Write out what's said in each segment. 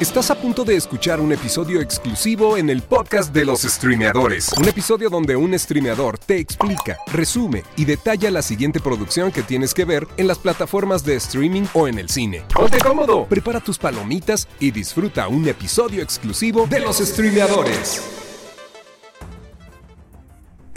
Estás a punto de escuchar un episodio exclusivo en el podcast de los streameadores. Un episodio donde un streameador te explica, resume y detalla la siguiente producción que tienes que ver en las plataformas de streaming o en el cine. Ponte cómodo, prepara tus palomitas y disfruta un episodio exclusivo de los streameadores.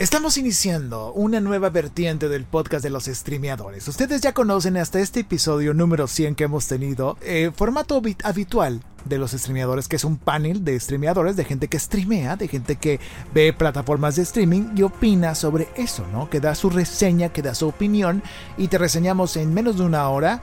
Estamos iniciando una nueva vertiente del podcast de los streameadores. Ustedes ya conocen hasta este episodio número 100 que hemos tenido, eh, formato habitual de los streameadores, que es un panel de streameadores, de gente que streamea, de gente que ve plataformas de streaming y opina sobre eso, ¿no? Que da su reseña, que da su opinión y te reseñamos en menos de una hora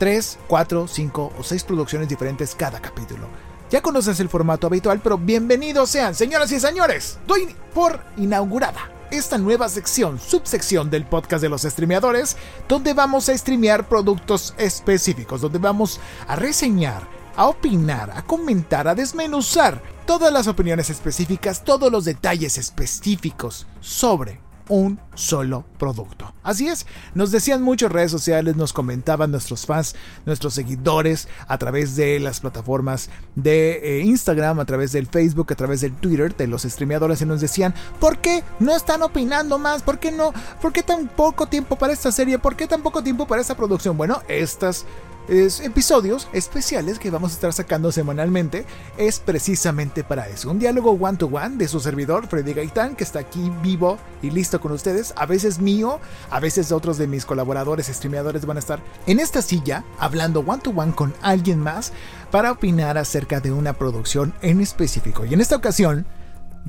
3, 4, 5 o 6 producciones diferentes cada capítulo. Ya conoces el formato habitual, pero bienvenidos sean, señoras y señores. Doy por inaugurada esta nueva sección, subsección del podcast de los streameadores, donde vamos a streamear productos específicos, donde vamos a reseñar, a opinar, a comentar, a desmenuzar todas las opiniones específicas, todos los detalles específicos sobre un solo producto. Así es, nos decían muchas redes sociales, nos comentaban nuestros fans, nuestros seguidores a través de las plataformas de eh, Instagram, a través del Facebook, a través del Twitter, de los streameadores y nos decían, ¿por qué no están opinando más? ¿Por qué no? ¿Por qué tan poco tiempo para esta serie? ¿Por qué tan poco tiempo para esta producción? Bueno, estas episodios especiales que vamos a estar sacando semanalmente es precisamente para eso. Un diálogo one to one de su servidor Freddy Gaitán que está aquí vivo y listo con ustedes. A veces mío, a veces otros de mis colaboradores, streameadores van a estar en esta silla hablando one to one con alguien más para opinar acerca de una producción en específico. Y en esta ocasión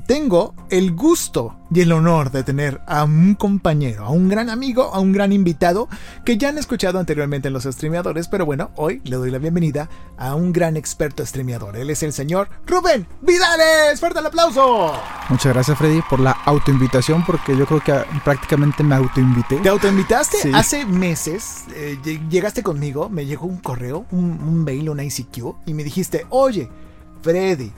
tengo el gusto y el honor de tener a un compañero, a un gran amigo, a un gran invitado que ya han escuchado anteriormente en los streameadores, pero bueno, hoy le doy la bienvenida a un gran experto streameador. Él es el señor Rubén Vidales. ¡Fuerte el aplauso! Muchas gracias Freddy por la autoinvitación porque yo creo que prácticamente me autoinvité. ¿Te autoinvitaste? Hace meses eh, llegaste conmigo, me llegó un correo, un, un mail, una ICQ y me dijiste, oye, Freddy,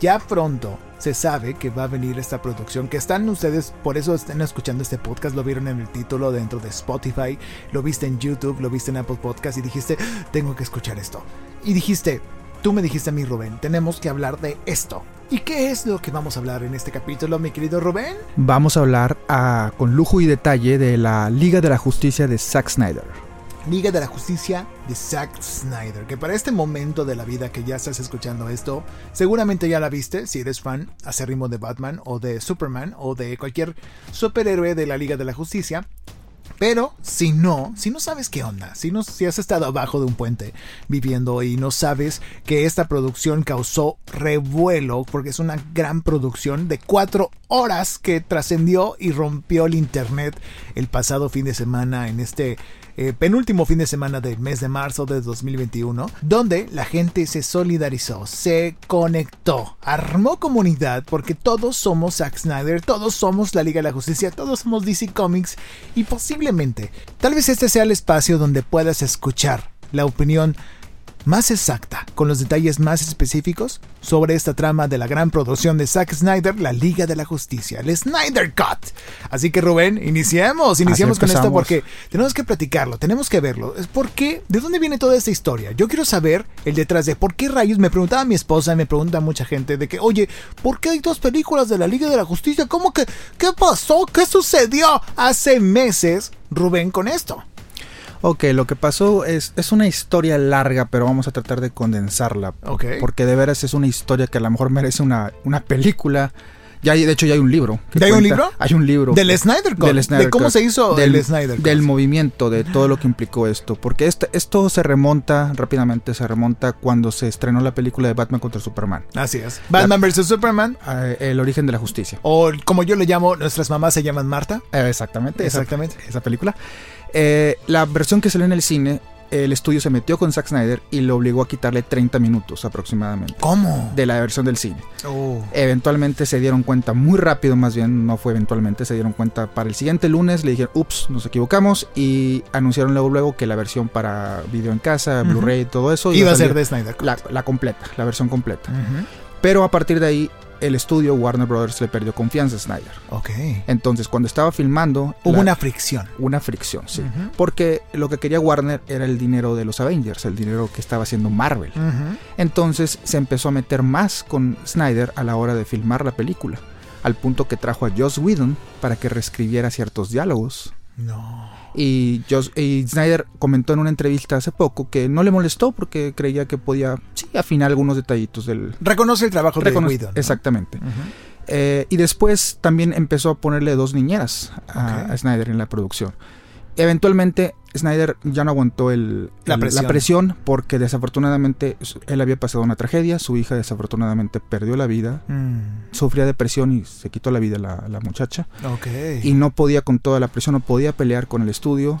ya pronto se sabe que va a venir esta producción, que están ustedes, por eso están escuchando este podcast, lo vieron en el título dentro de Spotify, lo viste en YouTube, lo viste en Apple Podcast y dijiste, tengo que escuchar esto. Y dijiste, tú me dijiste a mí, Rubén, tenemos que hablar de esto. ¿Y qué es lo que vamos a hablar en este capítulo, mi querido Rubén? Vamos a hablar ah, con lujo y detalle de la Liga de la Justicia de Zack Snyder. Liga de la Justicia de Zack Snyder, que para este momento de la vida que ya estás escuchando esto, seguramente ya la viste si eres fan acérrimo de Batman o de Superman o de cualquier superhéroe de la Liga de la Justicia. Pero si no, si no sabes qué onda, si, no, si has estado abajo de un puente viviendo y no sabes que esta producción causó revuelo, porque es una gran producción de cuatro horas que trascendió y rompió el internet el pasado fin de semana en este eh, penúltimo fin de semana del mes de marzo de 2021, donde la gente se solidarizó, se conectó, armó comunidad, porque todos somos Zack Snyder, todos somos la Liga de la Justicia, todos somos DC Comics y posiblemente, tal vez este sea el espacio donde puedas escuchar la opinión más exacta, con los detalles más específicos sobre esta trama de la gran producción de Zack Snyder, la Liga de la Justicia, el Snyder Cut. Así que Rubén, iniciemos, iniciemos con esto porque tenemos que platicarlo, tenemos que verlo. ¿Por qué? ¿De dónde viene toda esta historia? Yo quiero saber el detrás de por qué rayos. Me preguntaba mi esposa, me pregunta mucha gente de que, oye, ¿por qué hay dos películas de la Liga de la Justicia? ¿Cómo que? ¿Qué pasó? ¿Qué sucedió hace meses, Rubén, con esto? Ok, lo que pasó es, es una historia larga, pero vamos a tratar de condensarla. Ok. Porque de veras es una historia que a lo mejor merece una, una película. Ya hay, de hecho, ya hay un libro. ¿Ya hay un libro? Hay un libro. Del Snyder Cut. de cómo se hizo del, el Snyder Cut. Del movimiento, de todo lo que implicó esto. Porque este, esto se remonta, rápidamente se remonta cuando se estrenó la película de Batman contra Superman. Así es. Batman vs. Superman. Eh, el origen de la justicia. O como yo le llamo, nuestras mamás se llaman Marta. Eh, exactamente. Exactamente. esa película. Eh, la versión que salió en el cine, el estudio se metió con Zack Snyder y lo obligó a quitarle 30 minutos aproximadamente. ¿Cómo? De la versión del cine. Oh. Eventualmente se dieron cuenta, muy rápido más bien, no fue eventualmente, se dieron cuenta para el siguiente lunes, le dijeron, ups, nos equivocamos y anunciaron luego, luego que la versión para video en casa, Blu-ray y todo eso iba, a ser de Snyder. La, completa, la versión completa. Pero a partir de ahí el estudio Warner Brothers le perdió confianza a Snyder. Ok. Entonces, cuando estaba filmando... Hubo la- una fricción. una fricción, sí. Porque lo que quería Warner era el dinero de los Avengers, el dinero que estaba haciendo Marvel. Entonces se empezó a meter más con Snyder a la hora de filmar la película, al punto que trajo a Joss Whedon para que reescribiera ciertos diálogos. No. Y, Snyder comentó en una entrevista hace poco que no le molestó porque creía que podía sí, afinar algunos detallitos del... Reconoce el trabajo de reconoce- Whedon. ¿no? Exactamente. Eh, y después también empezó a ponerle dos niñeras a Snyder en la producción. Eventualmente Snyder ya no aguantó el, La el- presión. presión porque desafortunadamente él había pasado una tragedia, su hija desafortunadamente perdió la vida, Mm, sufría depresión y se quitó la vida la, la muchacha ok. y no podía con toda la presión, no podía pelear con el estudio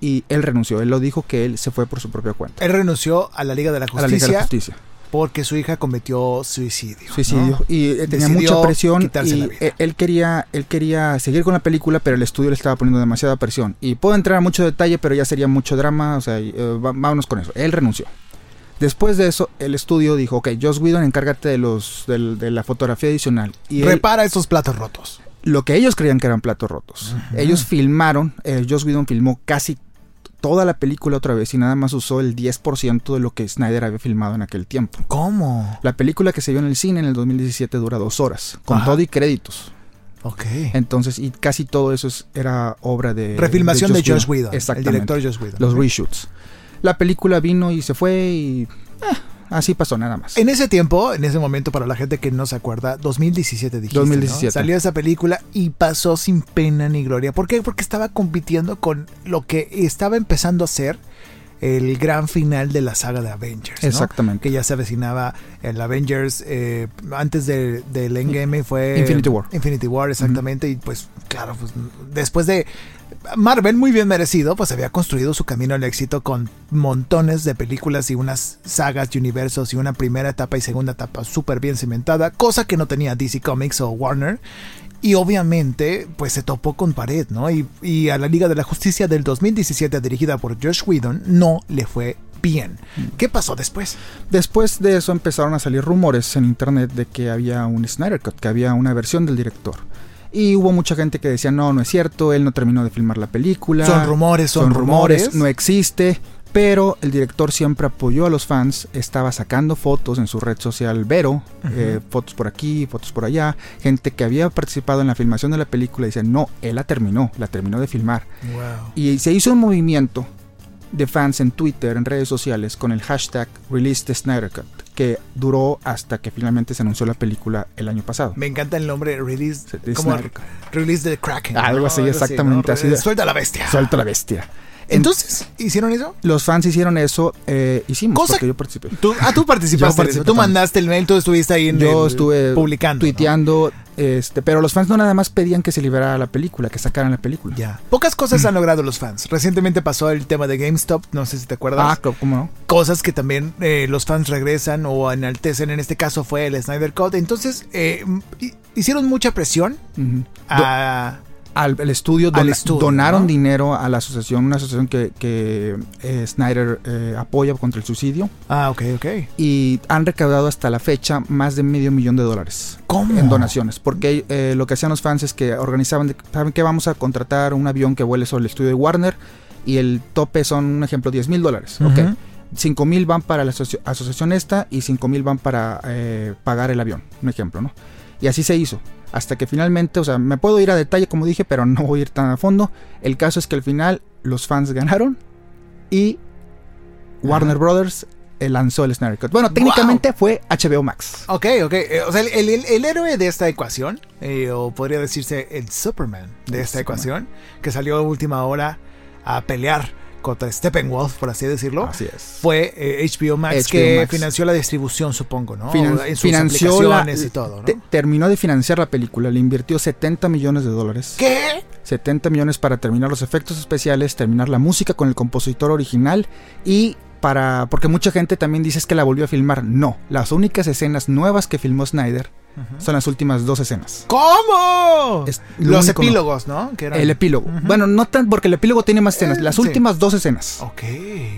y él renunció, él lo dijo que él se fue por su propia cuenta Él renunció a la Liga de la a Justicia, la Liga de la Justicia. Porque su hija cometió suicidio. ¿no? suicidio y eh, tenía mucha presión quitarse y la vida. él quería él quería seguir con la película pero el estudio le estaba poniendo demasiada presión y puedo entrar a mucho detalle pero ya sería mucho drama o sea eh, vámonos con eso él renunció después de eso el estudio dijo ok Joss Whedon encárgate de los de la fotografía adicional y él- Repara esos platos rotos. lo que ellos creían que eran platos rotos ellos filmaron eh, Joss Whedon filmó casi toda la película otra vez y nada más usó el 10% de lo que Snyder había filmado en aquel tiempo ¿Cómo? la película que se vio en el cine en el 2017 dura dos horas, con Ajá. todo y créditos. Ok. Entonces, y casi todo eso es- era obra de... Refilmación de, Josh Whedon. El Exactamente. director Josh Whedon. Los reshoots. La película vino y se fue y... eh, así pasó nada más. En ese tiempo, en ese momento, para la gente que no se acuerda, 2017 dijiste, 2017. ¿no? Salió esa película y pasó sin pena ni gloria. ¿Por qué? Porque estaba compitiendo con lo que estaba empezando a ser el gran final de la saga de Avengers. ¿no? Exactamente. Que ya se avecinaba el Avengers eh, antes de- del Endgame fue Infinity War. Infinity War, exactamente. Y pues, claro, pues, después de Marvel, muy bien merecido, pues había construido su camino al éxito con montones de películas y unas sagas y universos y una primera etapa y segunda etapa súper bien cimentada, cosa que no tenía DC Comics o Warner. Y obviamente, pues se topó con pared, ¿no? Y, y a la Liga de la Justicia del 2017, dirigida por Josh Whedon, no le fue bien. ¿Qué pasó después? Después de eso empezaron a salir rumores en internet de que había un Snyder Cut, que había una versión del director. Y hubo mucha gente que decía, no, no es cierto, él no terminó de filmar la película. Son rumores, son, rumores. no existe. Pero el director siempre apoyó a los fans, estaba sacando fotos en su red social Vero, eh, fotos por aquí, fotos por allá, gente que había participado en la filmación de la película dice, no, él la terminó, la terminó de filmar. Wow. Y se hizo un movimiento de fans en Twitter, en redes sociales, con el hashtag Release the Snyder Cut, que duró hasta que finalmente se anunció la película el año pasado. Me encanta el nombre Release. The como Snyder Cut. Release the Kraken. Algo ¿no? así, exactamente, así de- Suelta la bestia. Suelta la bestia. Entonces, ¿hicieron eso? Los fans hicieron eso, eh, hicimos, Cosa- porque yo participé. Tú, ah, tú participaste. Yo en eso. participé Tú también. mandaste el mail, tú estuviste ahí en Yo el- estuve publicando. ¿no? tuiteando, este, pero los fans no nada más pedían que se liberara la película, que sacaran la película. Ya. Pocas cosas han logrado los fans. Recientemente pasó el tema de GameStop, no sé si te acuerdas. Ah, claro, ¿cómo no? Cosas que también eh, los fans regresan o enaltecen. En este caso fue el Snyder Cut. Entonces, eh, hi- hicieron mucha presión Ujú. a. al el estudio, Al estudio, donaron ¿no? dinero a la asociación, una asociación que, que, eh, Snyder eh, apoya contra el suicidio Ah, ok, ok. y han recaudado hasta la fecha más de medio millón de dólares ¿Cómo? en donaciones porque eh, lo que hacían los fans es que organizaban, saben que vamos a contratar un avión que vuele sobre el estudio de Warner y el tope son un ejemplo 10 mil dólares, Ujú. ok. 5 mil van para la asoci- asociación esta y 5 mil van para eh, pagar el avión, un ejemplo, ¿no? Y así se hizo. Hasta que finalmente, o sea, me puedo ir a detalle como dije, pero no voy a ir tan a fondo. El caso es que al final los fans ganaron y Warner Brothers eh, lanzó el Snyder Cut. Bueno, técnicamente fue HBO Max. Ok, ok. Eh, O sea, el, el- el héroe de esta ecuación, eh, o podría decirse el Superman de El esta Superman. ecuación, que salió a última hora a pelear contra Steppenwolf, por así decirlo, Así es. fue eh, HBO Max HBO que Max. financió la distribución, supongo, ¿no? Finan- en sus financió la- y todo, ¿no? te- terminó de financiar la película, le invirtió 70 millones de dólares. ¿Qué? 70 millones para terminar los efectos especiales, terminar la música con el compositor original y para porque mucha gente también dice es que la volvió a filmar. No, las únicas escenas nuevas que filmó Snyder son las últimas dos escenas. ¿Cómo? Es lo Los único epílogos, ¿no? Eran- El epílogo. Bueno, no tan porque el epílogo tiene más escenas, Eh, las sí. últimas dos escenas. Ok.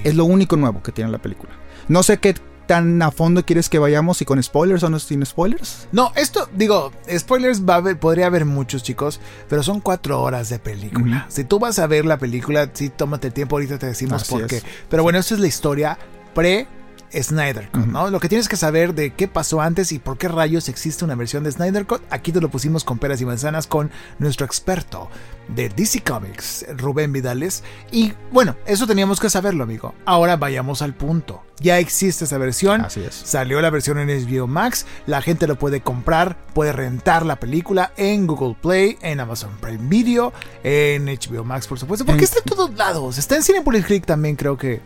Es lo único nuevo que tiene la película. No sé qué tan a fondo quieres que vayamos? ¿Y con spoilers o no sin spoilers? No, esto, digo, spoilers va a haber, podría haber muchos, chicos, pero son cuatro horas de película. Si tú vas a ver la película, sí, tómate el tiempo, ahorita te decimos Así por es. qué. Pero bueno, esta es la historia pre Snyder Cut, ¿no? Lo que tienes que saber de qué pasó antes y por qué rayos existe una versión de Snyder Cut, aquí te lo pusimos con peras y manzanas con nuestro experto de DC Comics, Rubén Vidales. Y bueno, eso teníamos que saberlo, amigo. Ahora vayamos al punto. Ya existe esa versión. Así es. Salió la versión en HBO Max. La gente lo puede comprar, puede rentar la película en Google Play, en Amazon Prime Video, en HBO Max, por supuesto. Porque En- está en todos lados. Está en Cinepolis Click también, creo que.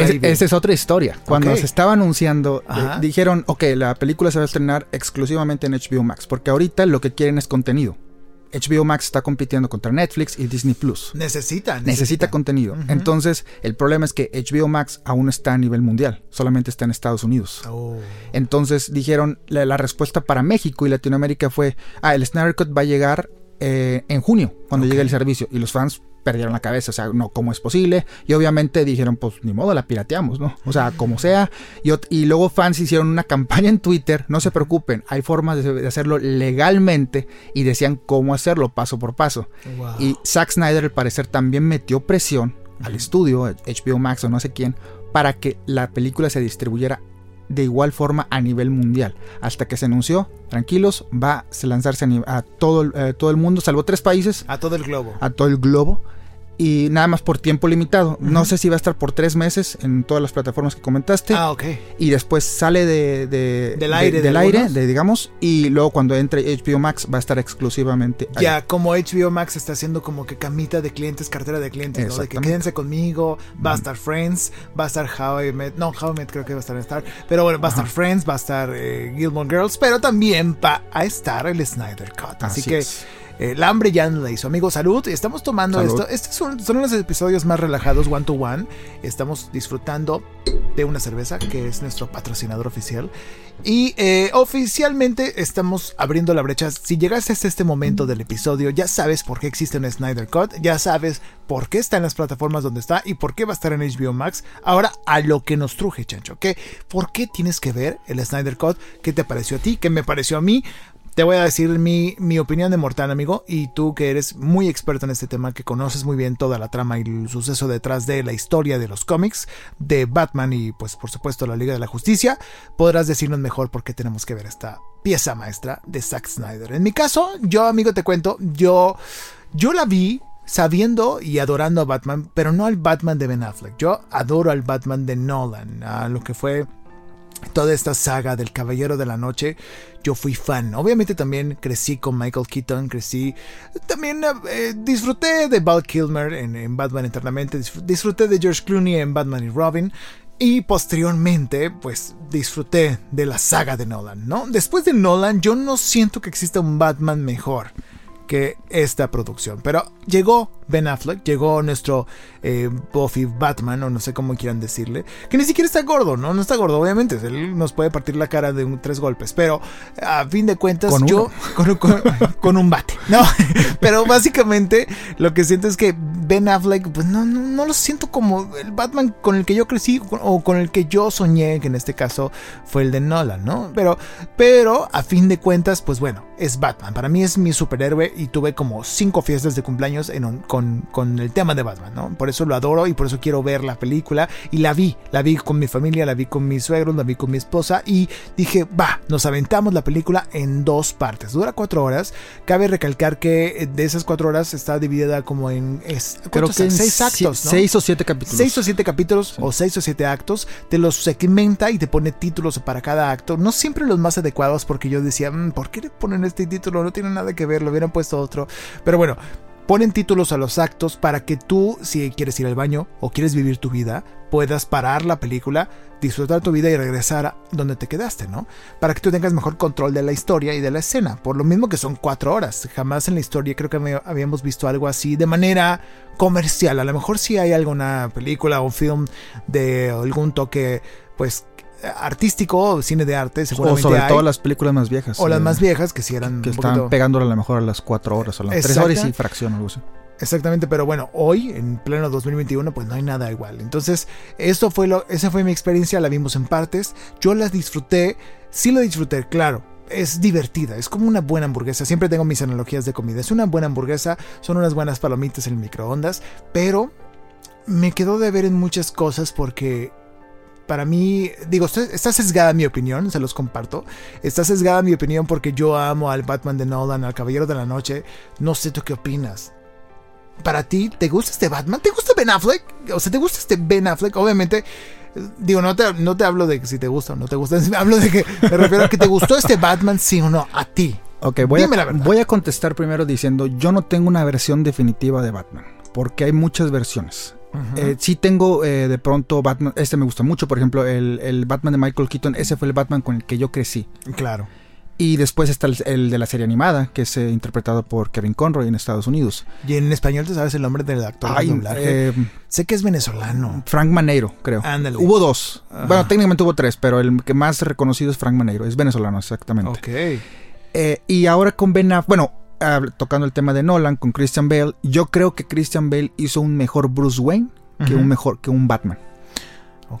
Es- esa es otra historia. Cuando se estaba anunciando, eh, dijeron, ok, la película se va a estrenar exclusivamente en HBO Max, porque ahorita lo que quieren es contenido. HBO Max está compitiendo contra Netflix y Disney Plus. Necesita, Necesita contenido. Entonces, el problema es que HBO Max aún no está a nivel mundial, solamente está en Estados Unidos. Oh. Entonces dijeron, la, la respuesta para México y Latinoamérica fue, ah, el Snyder Cut va a llegar eh, en junio, cuando llegue el servicio. Y los fans perdieron la cabeza, o sea, no, ¿cómo es posible? Y obviamente dijeron, pues ni modo, la pirateamos, ¿no? O sea, como sea. Y, y luego fans hicieron una campaña en Twitter, no se preocupen, hay formas de, de hacerlo legalmente y decían cómo hacerlo paso por paso. Wow. Y Zack Snyder al parecer también metió presión al estudio, HBO Max o no sé quién, para que la película se distribuyera de igual forma a nivel mundial. Hasta que se anunció, tranquilos, va a lanzarse a, todo, el- eh, todo el mundo, salvo tres países, A todo el globo. a todo el globo. Y nada más por tiempo limitado. No sé si va a estar por tres meses en todas las plataformas que comentaste. Ah, ok. Y después sale de, de- Del de- aire de del aire, de, digamos. Y luego cuando entre HBO Max va a estar exclusivamente ahí. Ya, como HBO Max está haciendo como que camita de clientes, cartera de clientes, ¿no? De que quédense conmigo, va a estar Friends, va a estar How I Met, no, How I Met creo que va a estar en Star, pero bueno, va a estar Friends, va a estar eh, Gilmore Girls, pero también va a estar el Snyder Cut. Así, Así que es. El hambre ya no la hizo. Amigo, salud. Estamos tomando Salud. esto. Estos son, son los episodios más relajados, one to one. Estamos disfrutando de una cerveza que es nuestro patrocinador oficial. Y eh, oficialmente estamos abriendo la brecha. Si llegaste hasta este momento del episodio, ya sabes por qué existe un Snyder Cut, ya sabes por qué está en las plataformas donde está y por qué va a estar en HBO Max. Ahora a lo que nos truje, chancho. ¿qué? ¿Por qué tienes que ver el Snyder Cut? ¿Qué te pareció a ti? ¿Qué me pareció a mí? Te voy a decir mi, mi opinión de Mortal, amigo, y tú que eres muy experto en este tema, que conoces muy bien toda la trama y el suceso detrás de la historia de los cómics, de Batman y pues por supuesto la Liga de la Justicia, podrás decirnos mejor por qué tenemos que ver esta pieza maestra de Zack Snyder. En mi caso, yo amigo te cuento, yo, yo la vi sabiendo y adorando a Batman, pero no al Batman de Ben Affleck, yo adoro al Batman de Nolan, a lo que fue toda esta saga del Caballero de la Noche, yo fui fan. Obviamente también crecí con Michael Keaton, crecí. También eh, disfruté de Val Kilmer en, en Batman Eternamente, disfr- disfruté de George Clooney en Batman y Robin. Y posteriormente, pues disfruté de la saga de Nolan, ¿no? Después de Nolan, yo no siento que exista un Batman mejor que esta producción. Pero llegó Ben Affleck, llegó nuestro eh, Buffy Batman, o no sé cómo quieran decirle, que ni siquiera está gordo, ¿no? No está gordo, obviamente. Él nos puede partir la cara de un- tres golpes, pero a fin de cuentas, Con yo. Con, con- con un bate, ¿no? Pero básicamente lo que siento es que Ben Affleck, pues no, no, no lo siento como el Batman con el que yo crecí o con el que yo soñé, que en este caso fue el de Nolan, ¿no? Pero, pero a fin de cuentas, pues bueno, es Batman. Para mí es mi superhéroe y tuve como cinco fiestas de cumpleaños en un- con, con el tema de Batman, ¿no? Por eso lo adoro y por eso quiero ver la película. Y la vi, la vi con mi familia, la vi con mis suegros, la vi con mi esposa y dije, va, nos aventamos la película en dos partes. Dura cuatro horas. Cabe recalcar que de esas cuatro horas está dividida como en... Es, Creo ¿cuántos que en seis actos, ¿no? Seis o siete capítulos. Seis o siete capítulos o seis o siete actos, te los segmenta y te pone títulos para cada acto. No siempre los más adecuados porque yo decía, "Mm, ¿por qué le ponen este título? No tiene nada que ver, lo hubieran puesto otro. Pero bueno, ponen títulos a los actos para que tú, si quieres ir al baño o quieres vivir tu vida, puedas parar la película, disfrutar tu vida y regresar a donde te quedaste, ¿no? Para que tú tengas mejor control de la historia y de la escena. Por lo mismo que son cuatro horas. Jamás en la historia creo que habíamos visto algo así de manera comercial. A lo mejor sí hay alguna película o film de algún toque, pues artístico, cine de arte, O seguramente sobre hay. todo las películas más viejas. o las eh, más viejas que si eran Que estaban poquito- pegándole a lo mejor a las cuatro horas o las tres horas y fracción o algo así. Exactamente, pero bueno, hoy, en pleno 2021, pues no hay nada igual. Entonces, esto fue lo, esa fue mi experiencia, la vimos en partes. Yo las disfruté, sí lo disfruté, claro. Es divertida, es como una buena hamburguesa. Siempre tengo mis analogías de comida. Es una buena hamburguesa, son unas buenas palomitas en el microondas, pero me quedó de ver en muchas cosas porque para mí, digo, está sesgada mi opinión, se los comparto. Está sesgada mi opinión porque yo amo al Batman de Nolan, al Caballero de la Noche. No sé tú qué opinas. Para ti, ¿te gusta este Batman? ¿Te gusta Ben Affleck? O sea, ¿te gusta este Ben Affleck? Obviamente, digo, no te, no te hablo de si te gusta o no te gusta. Hablo de que me refiero a que te gustó este Batman, sí o no, a ti. Ok, voy, a, voy a contestar primero diciendo, yo no tengo una versión definitiva de Batman, porque hay muchas versiones. Eh, sí tengo eh, de pronto Batman, este me gusta mucho, por ejemplo, el, Batman de Michael Keaton, ese fue el Batman con el que yo crecí. Claro. Y después está el, de la serie animada, que es eh, interpretado por Kevin Conroy en Estados Unidos. ¿Y en español te sabes el nombre del actor doblaje? sé que es venezolano. Frank Maneiro, creo. Ándale. Hubo dos. Bueno, técnicamente hubo tres, pero el que más reconocido es Frank Maneiro. Es venezolano, exactamente. Ok. y ahora con Ben Affleck, bueno, tocando el tema de Nolan con Christian Bale, yo creo que Christian Bale hizo un mejor Bruce Wayne que un mejor que un Batman.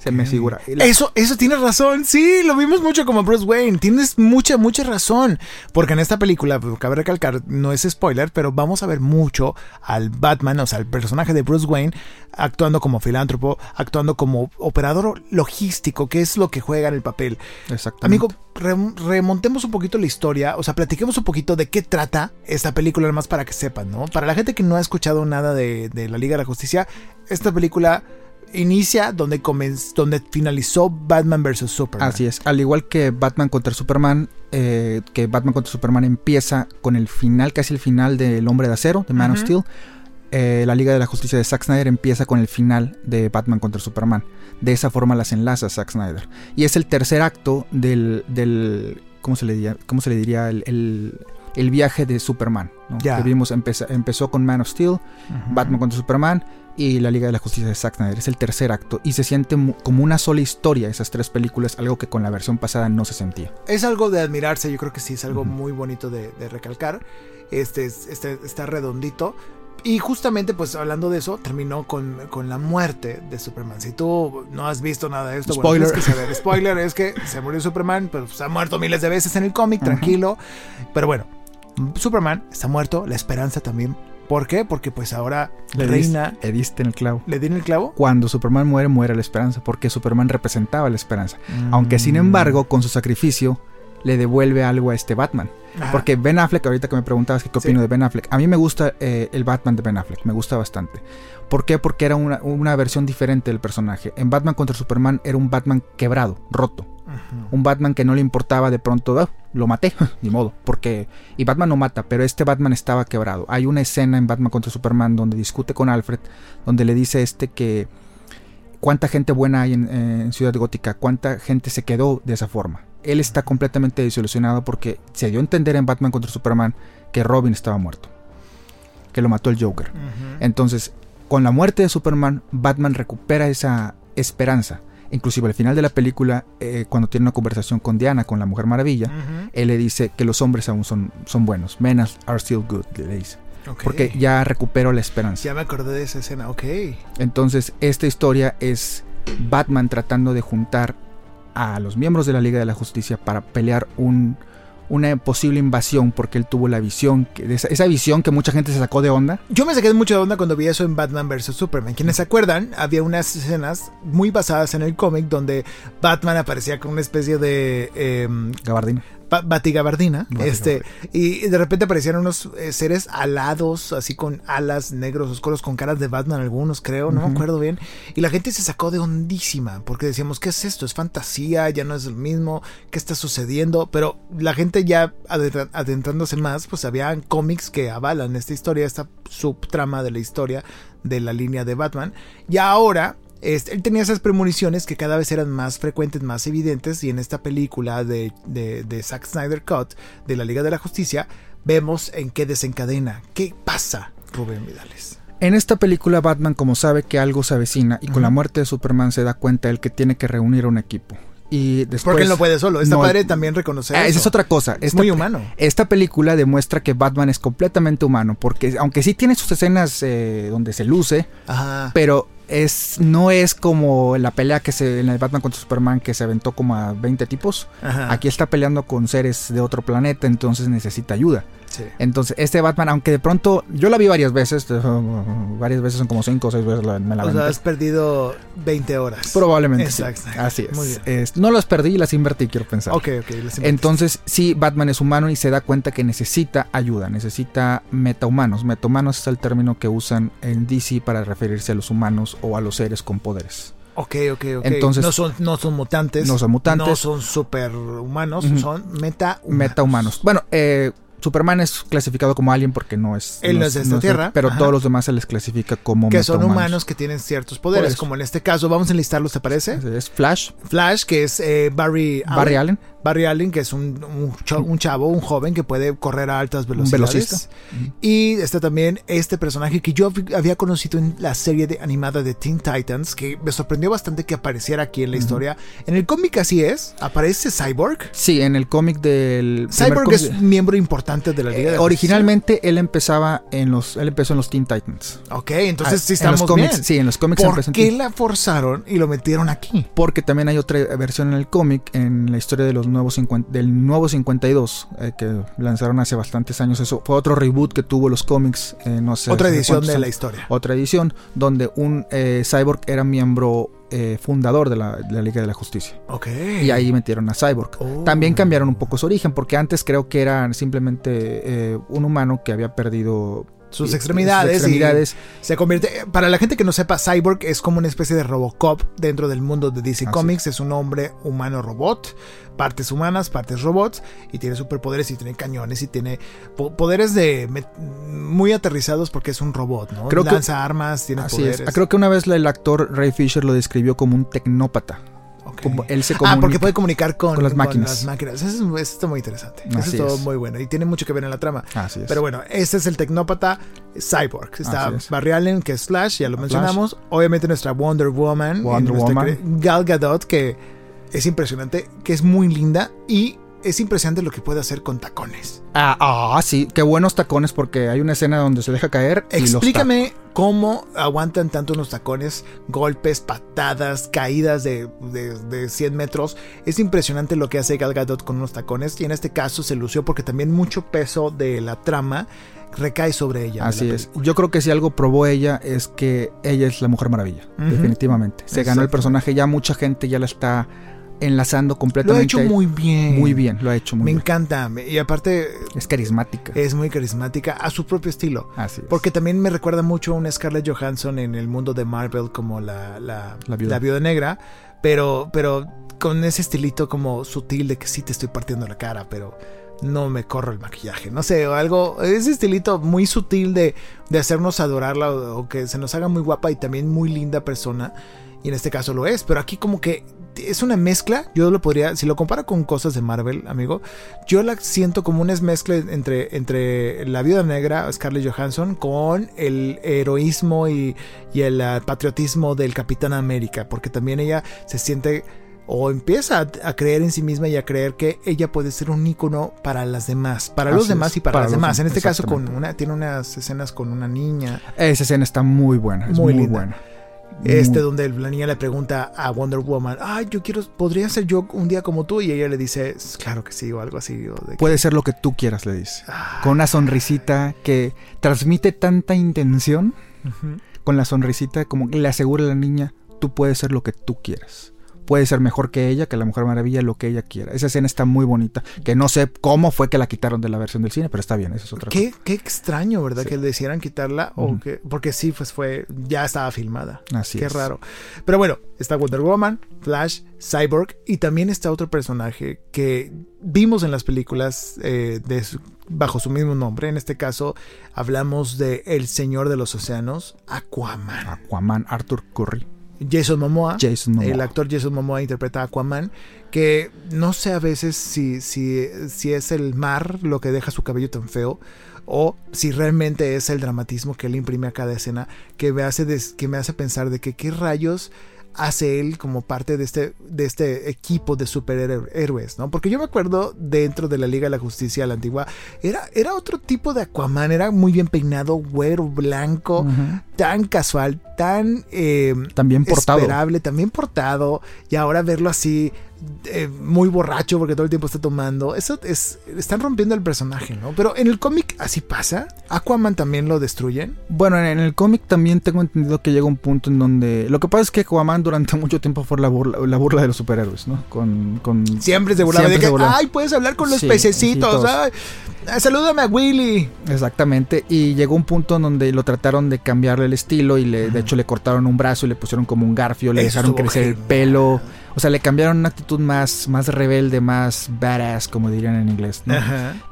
Se me figura. Eso, eso tienes razón. Sí, lo vimos mucho como Bruce Wayne. Tienes mucha, mucha razón. Porque en esta película, cabe recalcar, no es spoiler, pero vamos a ver mucho al Batman, o sea, al personaje de Bruce Wayne, actuando como filántropo, actuando como operador logístico, que es lo que juega en el papel. Exactamente. Amigo, remontemos un poquito la historia, o sea, platiquemos un poquito de qué trata esta película, además para que sepan, ¿no? Para la gente que no ha escuchado nada de, de la Liga de la Justicia, esta película inicia donde, donde finalizó Batman vs. Superman. Así es, al igual que Batman contra Superman, eh, que Batman contra Superman empieza con el final, casi el final del Hombre de Acero, de Man of Steel. Eh, la Liga de la Justicia de Zack Snyder empieza con el final de Batman contra Superman. De esa forma las enlaza Zack Snyder. Y es el tercer acto del, del ¿cómo se le diría? ¿Cómo se le diría? El, el, viaje de Superman. Que vimos empezó con Man of Steel, Batman contra Superman y la Liga de la Justicia de Zack Snyder. Es el tercer acto y se siente como una sola historia esas tres películas, algo que con la versión pasada no se sentía. Es algo de admirarse, yo creo que sí, es algo muy bonito de, recalcar. Este, este, está redondito. Y justamente, pues hablando de eso, terminó con, la muerte de Superman. Si tú no has visto nada de esto, spoiler. Bueno, que saber. Spoiler es que se murió Superman, pero se ha muerto miles de veces en el cómic, tranquilo. Pero bueno, Superman está muerto, la esperanza también ¿Por qué? Porque pues ahora le reina... le diste en el clavo. ¿Le di en el clavo? Cuando Superman muere, muere la esperanza, porque Superman representaba la esperanza. Aunque sin mm. embargo, con su sacrificio, le devuelve algo a este Batman. Porque Ben Affleck, ahorita que me preguntabas qué opino de Ben Affleck, a mí me gusta eh, el Batman de Ben Affleck, me gusta bastante. ¿Por qué? Porque era una, versión diferente del personaje. En Batman contra Superman era un Batman quebrado, roto. Un Batman que no le importaba de pronto, ah, lo maté, ni modo. Porque. Y Batman no mata, pero este Batman estaba quebrado. Hay una escena en Batman contra Superman donde discute con Alfred, donde le dice este que. Cuánta gente buena hay en, en Ciudad Gótica, cuánta gente se quedó de esa forma. Él está completamente desilusionado porque se dio a entender en Batman contra Superman que Robin estaba muerto. Que lo mató el Joker. Entonces, con la muerte de Superman, Batman recupera esa esperanza. Inclusive al final de la película, eh, cuando tiene una conversación con Diana, con la Mujer Maravilla, él le dice que los hombres aún son, son buenos. Men are still good, le dice. Porque ya recuperó la esperanza. Ya me acordé de esa escena, ok. Entonces, esta historia es Batman tratando de juntar a los miembros de la Liga de la Justicia para pelear un, una posible invasión porque él tuvo la visión, que, esa, visión que mucha gente se sacó de onda. Yo me saqué de mucha onda cuando vi eso en Batman vs. Superman. Quienes se acuerdan, había unas escenas muy basadas en el cómic donde Batman aparecía con una especie de... Em, Gabardina. Batigabardina. Este, y de repente aparecieron unos eh, seres alados, así con alas negros oscuros, con caras de Batman, algunos creo, no me acuerdo bien. Y la gente se sacó de hondísima, porque decíamos, ¿qué es esto? ¿Es fantasía? ¿Ya no es el mismo? ¿Qué está sucediendo? Pero la gente ya adentrándose más, pues había cómics que avalan esta historia, esta subtrama de la historia de la línea de Batman. Y ahora él tenía esas premoniciones que cada vez eran más frecuentes, más evidentes, y en esta película de, de, Zack Snyder Cut de la Liga de la Justicia, vemos en qué desencadena, qué pasa, Rubén Vidales. En esta película Batman como sabe que algo se avecina y con la muerte de Superman se da cuenta él que tiene que reunir a un equipo Y después, Porque él no puede solo. Está no- padre también reconocer. Ah, esa es otra cosa. Es muy humano. Esta película demuestra que Batman es completamente humano, porque aunque sí tiene sus escenas eh, donde se luce, Ajá. pero es no es como la pelea que se en el Batman contra Superman que se aventó como a 20 tipos. Ajá. Aquí está peleando con seres de otro planeta, entonces necesita ayuda. Sí. Entonces, este Batman, aunque de pronto yo la vi varias veces, varias veces son como 5 o 6 veces la- me la O sea, aventé. has perdido 20 horas. Probablemente. sí. Así es. Muy bien. Es- No las perdí, las invertí, quiero pensar. Ok, ok. Entonces, sí, Batman es humano y se da cuenta que necesita ayuda, necesita metahumanos. Metahumanos es el término que usan en DC para referirse a los humanos o a los seres con poderes. Ok, ok, ok. Entonces- no son, no son mutantes. No son mutantes. No son superhumanos. Ujú. Son meta Metahumanos. Bueno, eh, Superman es clasificado como alien porque no es. Él no es de esta tierra. Pero Ajá. todos los demás se les clasifica como Que son humanos que tienen ciertos poderes. Como en este caso, vamos a enlistarlos, ¿te parece? Es Flash, Flash, que es eh, Barry Allen. Barry Allen, Barry Allen, que es un, un chavo, un joven que puede correr a altas velocidades. velocista. Y está también este personaje que yo había conocido en la serie de, animada de Teen Titans, que me sorprendió bastante que apareciera aquí en la historia. En el cómic así es, aparece Cyborg. Sí, en el cómic del. Cyborg cómic es miembro importante de la Liga Eh, de originalmente él empezaba en los. Él empezó en los Teen Titans. Ok, entonces Ah, sí en estamos los cómics, bien. Sí, en los cómics ¿Por en qué la forzaron y lo metieron aquí? Porque también hay otra versión en el cómic, en la historia de los nuevos 50 del nuevo 52, eh, que lanzaron hace bastantes años. Eso fue otro reboot que tuvo los cómics, eh, no sé. Otra edición de la historia. Otra edición, donde un eh, cyborg era miembro fundador de la, de la Liga de la Justicia. Ok. Y ahí metieron a Cyborg. Oh. También cambiaron un poco su origen, porque antes creo que era simplemente un humano que había perdido sus y- extremidades, sus extremidades. y se convierte para la gente que no sepa Cyborg es como una especie de Robocop dentro del mundo de DC Comics es un hombre humano robot partes humanas partes robots y tiene superpoderes y tiene cañones y tiene po- poderes de muy aterrizados porque es un robot no Creo que- lanza armas tiene Así poderes es. Creo que una vez el actor Ray Fisher lo describió como un tecnópata. Él se Ah, porque puede comunicar con, con las máquinas. las máquinas. Eso, es- está muy interesante. Eso es todo es. muy bueno. Y tiene mucho que ver en la trama. Así es. Pero bueno, este es el tecnópata Cyborg. Está. Barry Allen, que es Flash, ya lo Flash. mencionamos. Obviamente nuestra Wonder Woman. Wonder Woman. Gal Gadot, que es impresionante, que es muy linda y es impresionante lo que puede hacer con tacones. Ah, ah, sí, qué buenos tacones porque hay una escena donde se deja caer. y los Explícame cómo aguantan tanto unos tacones, golpes, patadas, caídas de, de, de 100 metros. Es impresionante lo que hace Gal Gadot con unos tacones y en este caso se lució porque también mucho peso de la trama recae sobre ella. Así es. Yo creo que si algo probó ella es que ella es la Mujer Maravilla. Definitivamente. Se ganó el personaje. Ya mucha gente ya la está enlazando Lo completamente. ha hecho muy bien. Muy bien, lo ha hecho muy Me bien. encanta. me- Y aparte Es carismática. es muy carismática a su propio estilo. Así es. Porque también me recuerda mucho a una Scarlett Johansson en el mundo de Marvel como la, la, La viuda. la viuda negra, pero, pero con ese estilito como sutil de que sí te estoy partiendo la cara, pero no me corro el maquillaje. No sé, o algo, ese estilito muy sutil de, de hacernos adorarla o, o que se nos haga muy guapa y también muy linda persona. Y en este caso lo es, pero aquí como que es una mezcla. Yo lo podría, si lo comparo con cosas de Marvel, amigo, yo la siento como una mezcla entre, entre la viuda negra, Scarlett Johansson, con el heroísmo y, y el ah, patriotismo del Capitán América, porque también ella se siente o empieza a, a creer en sí misma y a creer que ella puede ser un ícono para las demás, para los demás es, y para, para las demás. En este caso, con una, tiene unas escenas con una niña. Esa escena está muy buena. Es Muy muy, linda. buena. Este, Muy- donde la niña le pregunta a Wonder Woman, ay, yo quiero, podría ser yo un día como tú, y ella le dice, claro que sí, o algo así. o de que- Puede ser lo que tú quieras, le dice. Ah, Con una sonrisita que transmite tanta intención. Con la sonrisita como que le asegura a la niña, tú puedes ser lo que tú quieras. Puedes ser mejor que ella, que la Mujer Maravilla, lo que ella quiera. Esa escena está muy bonita. Que no sé cómo fue que la quitaron de la versión del cine, pero está bien, eso es otra cosa. Qué, qué extraño, ¿verdad? Sí. Que le hicieran quitarla, o que, porque sí, pues fue, ya estaba filmada. Así Qué es. raro. Pero bueno, está Wonder Woman, Flash, Cyborg y también está otro personaje que vimos en las películas eh, de su- bajo su mismo nombre. En este caso hablamos de El Señor de los Océanos, Aquaman. Aquaman, Arthur Curry, Jason Momoa. Jason Momoa. El actor Jason Momoa interpreta a Aquaman, que no sé a veces si, si, si es el mar lo que deja su cabello tan feo o si realmente es el dramatismo que él imprime a cada escena que me hace, des- que me hace pensar de que qué rayos hace él como parte de este, de este equipo de superhéroes, ¿no? Porque yo me acuerdo dentro de la Liga de la Justicia, la antigua, era, era otro tipo de Aquaman, era muy bien peinado, güero, blanco, tan casual, tan eh, también portado. esperable, también portado, y ahora verlo así eh, muy borracho porque todo el tiempo está tomando. Eso es. Están rompiendo el personaje, ¿no? Pero en el cómic así pasa. Aquaman también lo destruyen. Bueno, en el cómic también tengo entendido que llega un punto en donde. Lo que pasa es que Aquaman durante mucho tiempo fue la burla, la burla de los superhéroes, ¿no? Con. con siempre se burlaba de que. Ay, puedes hablar con los sí, pececitos. Ay, salúdame a Willy. Exactamente. Y llegó un punto en donde lo trataron de cambiarle el estilo. Y le, de hecho le cortaron un brazo y le pusieron como un garfio. Le dejaron crecer el pelo. O sea, le cambiaron una actitud más, más rebelde, más badass, como dirían en inglés. ¿no?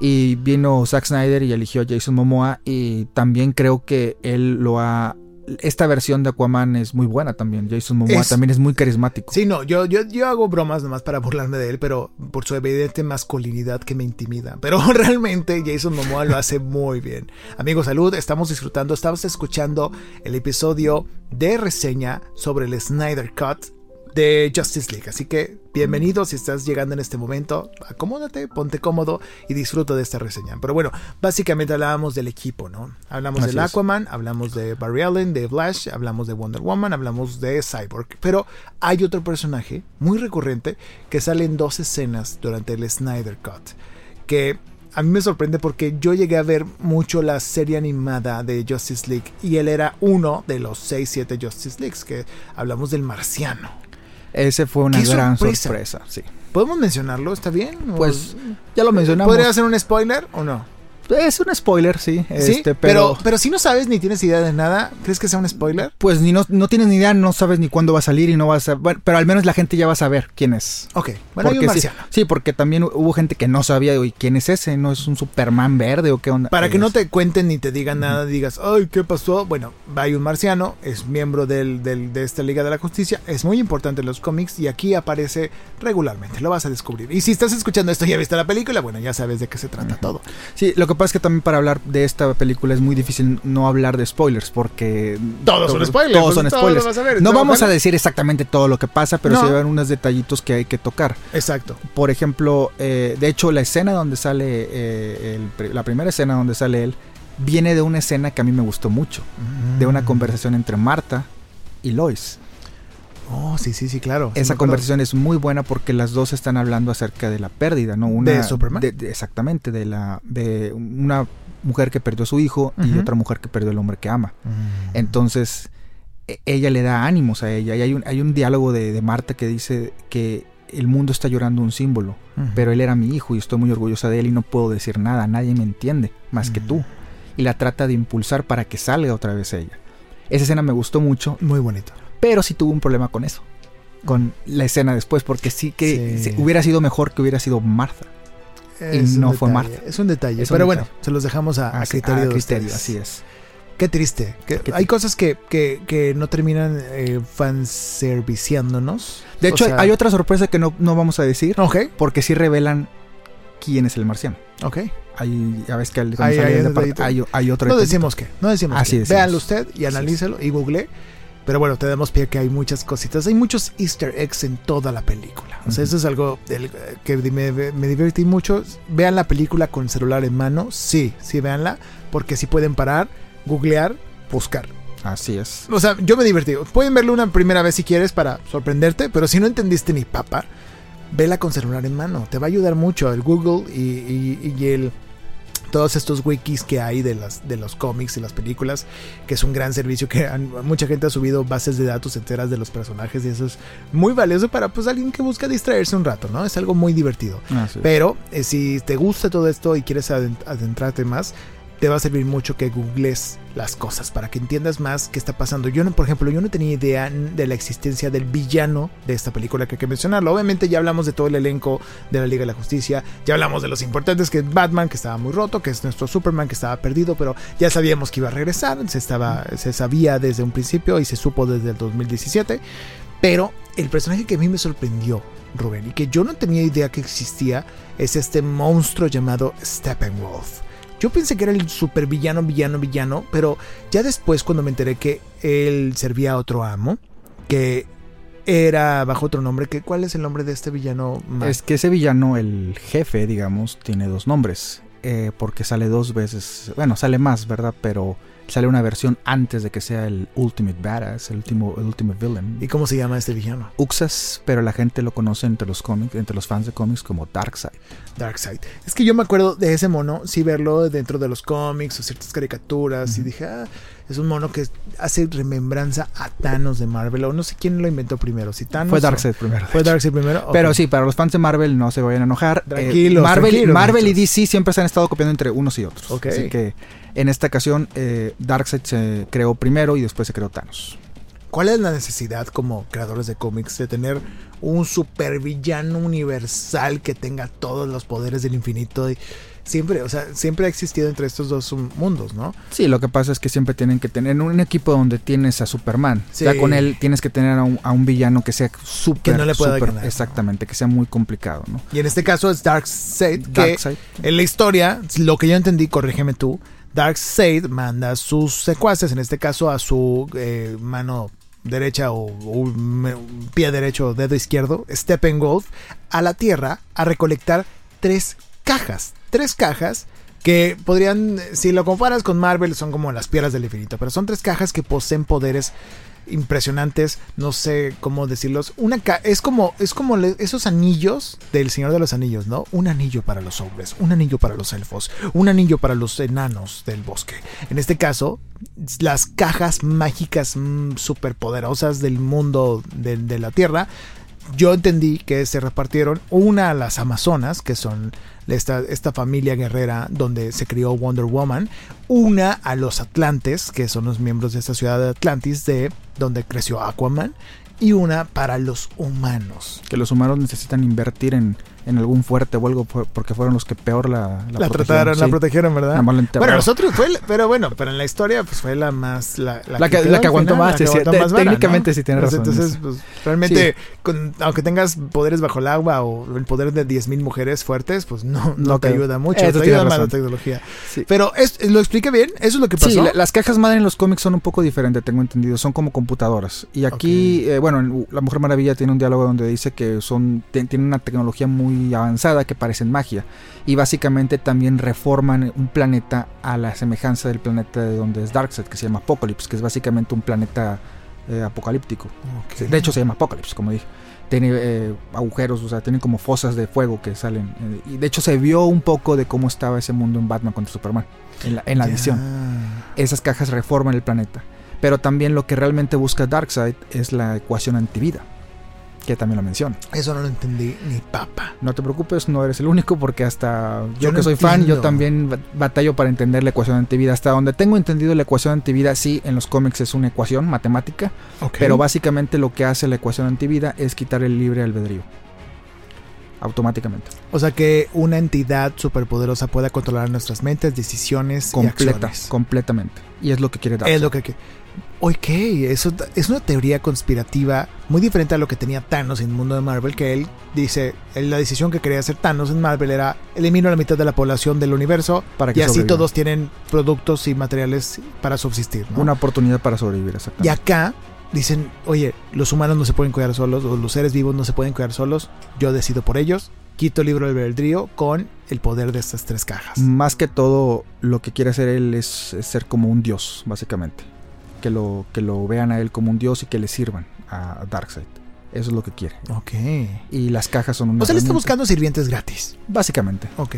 Y vino Zack Snyder y eligió a Jason Momoa. Y también creo que él lo ha esta versión de Aquaman es muy buena también. Jason Momoa es, también es muy carismático. Sí, no, yo, yo, yo hago bromas nomás para burlarme de él, pero por su evidente masculinidad que me intimida. Pero realmente Jason Momoa lo hace muy bien. Amigos, salud, estamos disfrutando, estamos escuchando el episodio de reseña sobre el Snyder Cut de Justice League. Así que bienvenido si estás llegando en este momento. Acomódate, ponte cómodo y disfruta de esta reseña. Pero bueno, básicamente hablábamos del equipo, ¿no? Hablamos Así del Aquaman, es. hablamos de Barry Allen, de Flash, hablamos de Wonder Woman, hablamos de Cyborg. Pero hay otro personaje muy recurrente que sale en dos escenas durante el Snyder Cut. Que a mí me sorprende porque yo llegué a ver mucho la serie animada de Justice League y él era uno de los 6-7 Justice Leagues, que hablamos del marciano. Ese fue una gran sorpresa? sorpresa, sí. ¿Podemos mencionarlo? ¿Está bien? Pues ya lo mencionamos. ¿Podría hacer un spoiler o no? Es un spoiler, sí. ¿Sí? Este, pero... pero... pero si no sabes ni tienes idea de nada, ¿crees que sea un spoiler? Pues ni no, no tienes ni idea, no sabes ni cuándo va a salir y no vas a bueno, pero al menos la gente ya va a saber quién es. Ok, bueno, porque hay un. Sí, sí, porque también hubo gente que no sabía, ¿y quién es ese? ¿No es un Superman verde o qué onda? Para que no te cuenten ni te digan nada, digas, ay, ¿qué pasó? Bueno, hay un marciano, es miembro del, del, de esta Liga de la Justicia, es muy importante en los cómics y aquí aparece regularmente, lo vas a descubrir. Y si estás escuchando esto y ya viste la película, bueno, ya sabes de qué se trata todo. Sí, lo que pasa es que también para hablar de esta película es muy difícil no hablar de spoilers porque todos son spoilers. Todos son spoilers. Todos ver, no vamos a decir exactamente todo lo que pasa, pero no. se ven unos detallitos que hay que tocar. Exacto. Por ejemplo, eh, de hecho la escena donde sale eh, el, la primera escena donde sale él viene de una escena que a mí me gustó mucho, mm. de una conversación entre Marta y Lois. Oh, sí, sí, sí, claro. Esa conversación es muy buena porque las dos están hablando acerca de la pérdida, ¿no? Una, de Superman. De, de, exactamente, de la de una mujer que perdió a su hijo uh -huh. y otra mujer que perdió el hombre que ama. Uh -huh. Entonces, ella le da ánimos a ella. Y hay un, hay un diálogo de, de Marta que dice que el mundo está llorando un símbolo, uh -huh. pero él era mi hijo y estoy muy orgullosa de él y no puedo decir nada, nadie me entiende más que tú. Y la trata de impulsar para que salga otra vez ella. Esa escena me gustó mucho. Muy bonito. Pero sí tuvo un problema con eso. Con la escena después, porque sí que sí. hubiera sido mejor que hubiera sido Martha. Es y no detalle, fue Martha. Es un detalle. Es un pero detalle. bueno, se los dejamos a, a, a criterio, a de criterio así es. Qué triste. Que Qué hay cosas que, que, que, no terminan eh, fanserviciándonos. De hecho, o sea, hay otra sorpresa que no, no vamos a decir. Ok. Porque sí revelan quién es el marciano. Ok. Hay, ya ves que el, hay, hay, hay, otro. No decimos que. No decimos Así que. Decimos. Véanlo usted y analícelo y google. Pero bueno, te damos pie que hay muchas cositas. Hay muchos easter eggs en toda la película. O sea, uh -huh. eso es algo del, que me, me, divertí mucho. Vean la película con el celular en mano. Sí, sí, véanla. Porque si pueden parar, googlear, buscar. Así es. O sea, yo me divertí. Pueden verlo una primera vez si quieres para sorprenderte. Pero si no entendiste ni papa, vela con celular en mano. Te va a ayudar mucho el Google y, y, y el todos estos wikis que hay de, las, de los cómics y las películas, que es un gran servicio que han, mucha gente ha subido bases de datos enteras de los personajes y eso es muy valioso para pues alguien que busca distraerse un rato, ¿no? Es algo muy divertido. Ah, sí. Pero eh, si te gusta todo esto y quieres adentrarte más, te va a servir mucho que googles las cosas para que entiendas más qué está pasando. Yo, no, por ejemplo, yo no tenía idea de la existencia del villano de esta película que hay que mencionarlo. Obviamente ya hablamos de todo el elenco de la Liga de la Justicia, ya hablamos de los importantes que es Batman que estaba muy roto, que es nuestro Superman que estaba perdido, pero ya sabíamos que iba a regresar, se estaba se sabía desde un principio y se supo desde el 2017, pero el personaje que a mí me sorprendió Rubén y que yo no tenía idea que existía es este monstruo llamado Steppenwolf. Yo pensé que era el super villano, villano, villano, pero ya después cuando me enteré que él servía a otro amo, que era bajo otro nombre. Que, ¿Cuál es el nombre de este villano? Es que ese villano, el jefe, digamos, tiene dos nombres. Eh, porque sale dos veces. Bueno, sale más, ¿verdad? Pero sale una versión antes de que sea el Ultimate Badass, el último, el Ultimate Villain. ¿Y cómo se llama este villano? Uxas, pero la gente lo conoce entre los cómics, entre los fans de cómics como Darkseid. Darkseid. Es que yo me acuerdo de ese mono, sí verlo dentro de los cómics o ciertas caricaturas y dije, ah, es un mono que hace remembranza a Thanos de Marvel. O no sé quién lo inventó primero. Si Thanos. Fue Darkseid primero. Fue Darkseid primero. Pero sí, para los fans de Marvel no se vayan a enojar. Eh, tranquilos. Marvel, Marvel y DC siempre se han estado copiando entre unos y otros. Así que en esta ocasión eh, Darkseid se creó primero y después se creó Thanos. ¿Cuál es la necesidad como creadores de cómics de tener un supervillano universal que tenga todos los poderes del infinito? Y siempre, o sea, siempre ha existido entre estos dos mundos, ¿no? Sí, lo que pasa es que siempre tienen que tener un equipo donde tienes a Superman. Ya con él tienes que tener a un, villano que sea súper. Que no le pueda ganar, Exactamente, que sea muy complicado, ¿no? Y en este caso es Darkseid, que en la historia, lo que yo entendí, corrígeme tú, Darkseid manda a sus secuaces, en este caso a su eh, mano derecha o, pie derecho o dedo izquierdo, Steppenwolf, a la Tierra a recolectar tres cajas. Tres cajas que podrían, si lo comparas con Marvel, son como las piedras del infinito, pero son tres cajas que poseen poderes impresionantes, no sé cómo decirlos. Una es como es como esos anillos del Señor de los Anillos, ¿no? Un anillo para los hombres, un anillo para los elfos, un anillo para los enanos del bosque. En este caso, las cajas mágicas mm, superpoderosas del mundo de la Tierra yo entendí que se repartieron una a las Amazonas, que son esta, esta familia guerrera donde se crió Wonder Woman, una a los Atlantes, que son los miembros de esta ciudad de Atlantis, de donde creció Aquaman, y una para los humanos. Que los humanos necesitan invertir en en algún fuerte o algo porque fueron los que peor la, la, trataron, la protegieron, ¿verdad? bueno, nosotros fue, pero bueno, pero en la historia pues fue la más la, que, que, aguantó más, técnicamente sí tiene razón. Entonces, pues, realmente aunque tengas poderes bajo el agua o el poder de 10.000 mujeres fuertes, pues no, no, te ayuda mucho, te ayuda más la tecnología. Pero es, lo expliqué bien, eso es lo que pasó. Sí, las cajas madre en los cómics son un poco diferentes, tengo entendido, son como computadoras. Y aquí, eh, bueno, la Mujer Maravilla tiene un diálogo donde dice que son tienen una tecnología muy avanzada que parecen magia. Y básicamente también reforman un planeta a la semejanza del planeta de donde es Darkseid, que se llama Apocalypse, que es básicamente un planeta eh, apocalíptico. De hecho se llama Apocalypse, como dije. Tiene eh, agujeros, o sea, tiene como fosas de fuego que salen. Eh, y de hecho se vio un poco de cómo estaba ese mundo en Batman contra Superman, en la, en la edición. Esas cajas reforman el planeta. Pero también lo que realmente busca Darkseid es la ecuación antivida que también lo menciona. Eso no lo entendí ni papa. No te preocupes, no eres el único porque hasta yo, que soy fan, yo también batallo para entender la ecuación de antivida. Hasta donde tengo entendido la ecuación de antivida, sí, en los cómics es una ecuación matemática, pero básicamente lo que hace la ecuación de antivida es quitar el libre albedrío. Automáticamente. O sea que una entidad superpoderosa pueda controlar nuestras mentes, decisiones Completa, Completamente. Y es lo que quiere dar. Es lo que Ok, eso es una teoría conspirativa muy diferente a lo que tenía Thanos en el mundo de Marvel, que él dice, la decisión que quería hacer Thanos en Marvel era elimino la mitad de la población del universo para que y así todos tienen productos y materiales para subsistir. Una oportunidad para sobrevivir, exactamente. Y acá dicen, oye, los humanos no se pueden cuidar solos, o los seres vivos no se pueden cuidar solos, yo decido por ellos, quito el libro del albedrío con el poder de estas tres cajas. Más que todo, lo que quiere hacer él es ser como un dios, básicamente que lo, que lo vean a él como un dios y que le sirvan a Darkseid. Eso es lo que quiere. Ok. Y las cajas son una. O sea, le está buscando sirvientes gratis. Básicamente. Ok.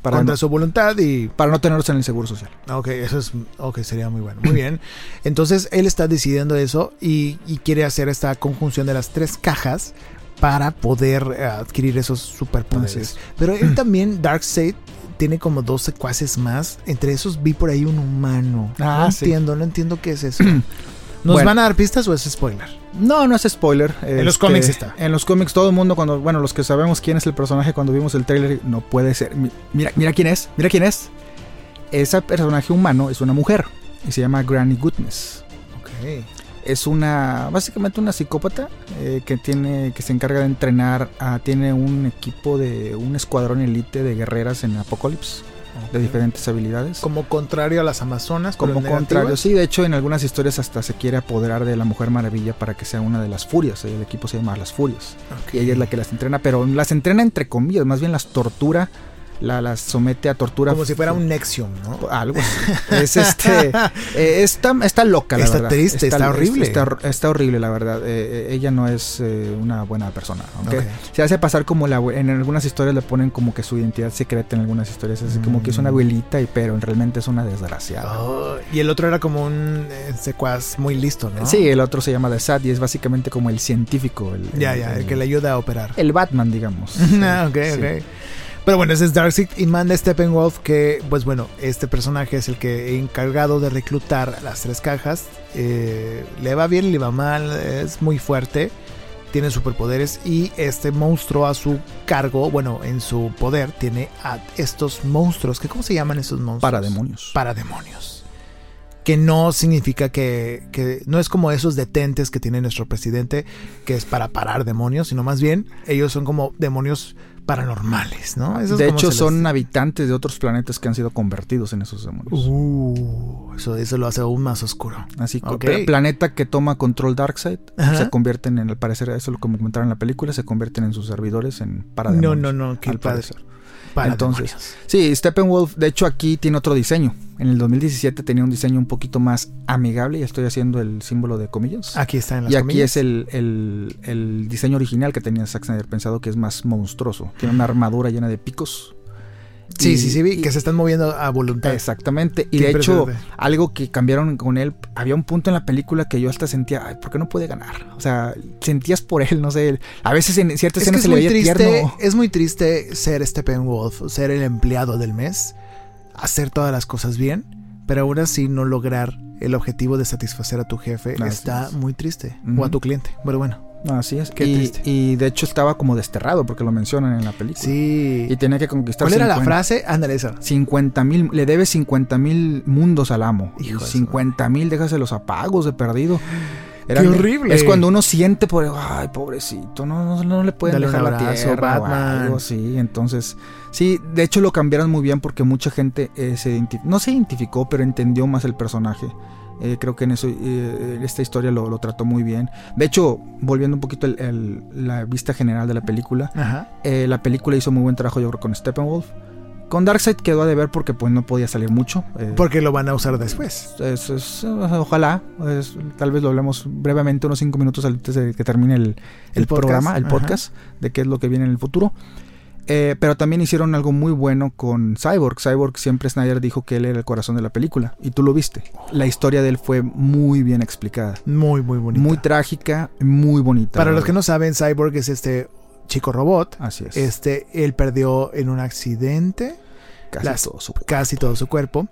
Para Contra su voluntad y. Para no tenerlos en el seguro social. Ok, eso es. Ok, sería muy bueno. Muy bien. Entonces, él está decidiendo eso y, y quiere hacer esta conjunción de las tres cajas para poder eh, adquirir esos superpoderes. Pero él también, Darkseid, tiene como dos secuaces más. Entre esos vi por ahí un humano. Ah, no entiendo, no entiendo qué es eso. ¿Nos van a dar pistas o es spoiler? No, no es spoiler. En los cómics este, está. En los cómics todo el mundo cuando, bueno, los que sabemos quién es el personaje cuando vimos el trailer, no puede ser. Mira, mira quién es, mira quién es. Ese personaje humano es una mujer y se llama Granny Goodness. Ok es una básicamente una psicópata eh, que tiene que se encarga de entrenar a, tiene un equipo de un escuadrón elite de guerreras en Apocalypse de diferentes habilidades. Como contrario a las Amazonas. Como contrario, negativas. sí, de hecho en algunas historias hasta se quiere apoderar de la Mujer Maravilla para que sea una de las furias, el equipo se llama Las Furias. Y ella es la que las entrena, pero las entrena entre comillas, más bien las tortura, la, las somete a tortura. Como si fuera un Nexium, ¿no? Algo así. Es este. eh, está, está loca, la Está verdad. triste, está horrible. Está, está horrible, la verdad. Eh, eh, ella no es eh, una buena persona. Se hace pasar como la. En algunas historias le ponen como que su identidad secreta en algunas historias. Así como que es una Mm. abuelita, y, pero realmente es una desgraciada. Oh, y el otro era como un secuaz muy listo, ¿no? Sí, el otro se llama The Sad y es básicamente como el científico. El, Ya, ya, el que le ayuda a operar. el Batman, digamos. Ah, ok, Sí. ok. Pero bueno, ese es Darkseid y manda Steppenwolf que, pues bueno, este personaje es el que encargado de reclutar las tres cajas. Eh, le va bien, le va mal, es muy fuerte, tiene superpoderes y este monstruo a su cargo, bueno, en su poder tiene a estos monstruos, que ¿cómo se llaman estos monstruos? Para demonios. Parademonios. Que no significa que, que no es como esos detentes que tiene nuestro presidente, que es para parar demonios, sino más bien ellos son como demonios paranormales, ¿no? Eso es de hecho, les- son habitantes de otros planetas que han sido convertidos en esos demonios. Uh, eso, eso lo hace aún más oscuro. Así que pla- planeta que toma control Darkseid Ajá. se convierten en, al parecer, eso es lo que me comentaron en la película, se convierten en sus servidores en No, parademonios. no, no, qué al padre. parecer. Parademonios. Entonces, Sí, Steppenwolf, de hecho, aquí tiene otro diseño. En el 2017 tenía un diseño un poquito más amigable, y estoy haciendo el símbolo de comillas. aquí está en las y aquí comillas. es el, el- el diseño original que tenía Zack Snyder pensado que es más monstruoso. Tiene una armadura llena de picos. Sí, Y- sí, sí, vi que se están moviendo a voluntad. Exactamente. Y Qué de hecho, algo que cambiaron con él, había un punto en la película que yo hasta sentía, ay, ¿por qué no puede ganar? O sea, sentías por él, no sé. A veces en ciertas Es que escenas es se le muy veía triste, tierno. es muy triste ser Steppenwolf, ser el empleado del mes, hacer todas las cosas bien, pero aún así no lograr el objetivo de satisfacer a tu jefe está es. muy triste. O a tu cliente. Pero bueno, Así es. Qué y, triste. y de hecho estaba como desterrado porque lo mencionan en la película. sí. Y tenía que conquistar ¿Cuál era la 50 frase? Ándale, esa. 50 mil, le debe 50 mil mundos al amo. Hijo de y su 50 mil, déjase los apagos de perdido. ¡Qué horrible! Es cuando uno siente por, ay, pobrecito, no, no, no le pueden Dale dejar la tierra o algo así. Entonces, sí, de hecho lo cambiaron muy bien porque mucha gente eh, se no se identificó, pero entendió más el personaje. Eh, creo que en eso eh, esta historia lo, lo trató muy bien. De hecho, volviendo un poquito el- el- la vista general de la película, Ajá. eh, la película hizo muy buen trabajo, yo creo, con Steppenwolf. Con Darkseid quedó a deber porque pues no podía salir mucho. eh, Porque lo van a usar después. es- es- ojalá, es- tal vez lo hablemos brevemente, unos cinco minutos antes de que termine el, el El podcast, programa, el ajá. podcast, de qué es lo que viene en el futuro. Eh, pero también hicieron algo muy bueno con Cyborg. Cyborg siempre Snyder dijo que él era el corazón de la película. Y tú lo viste. La historia de él fue muy bien explicada. Muy, muy bonito. Muy trágica, muy bonita. Para los que no saben, Cyborg es este chico robot. Así es. Este, él perdió en un accidente casi las- todo su casi todo su cuerpo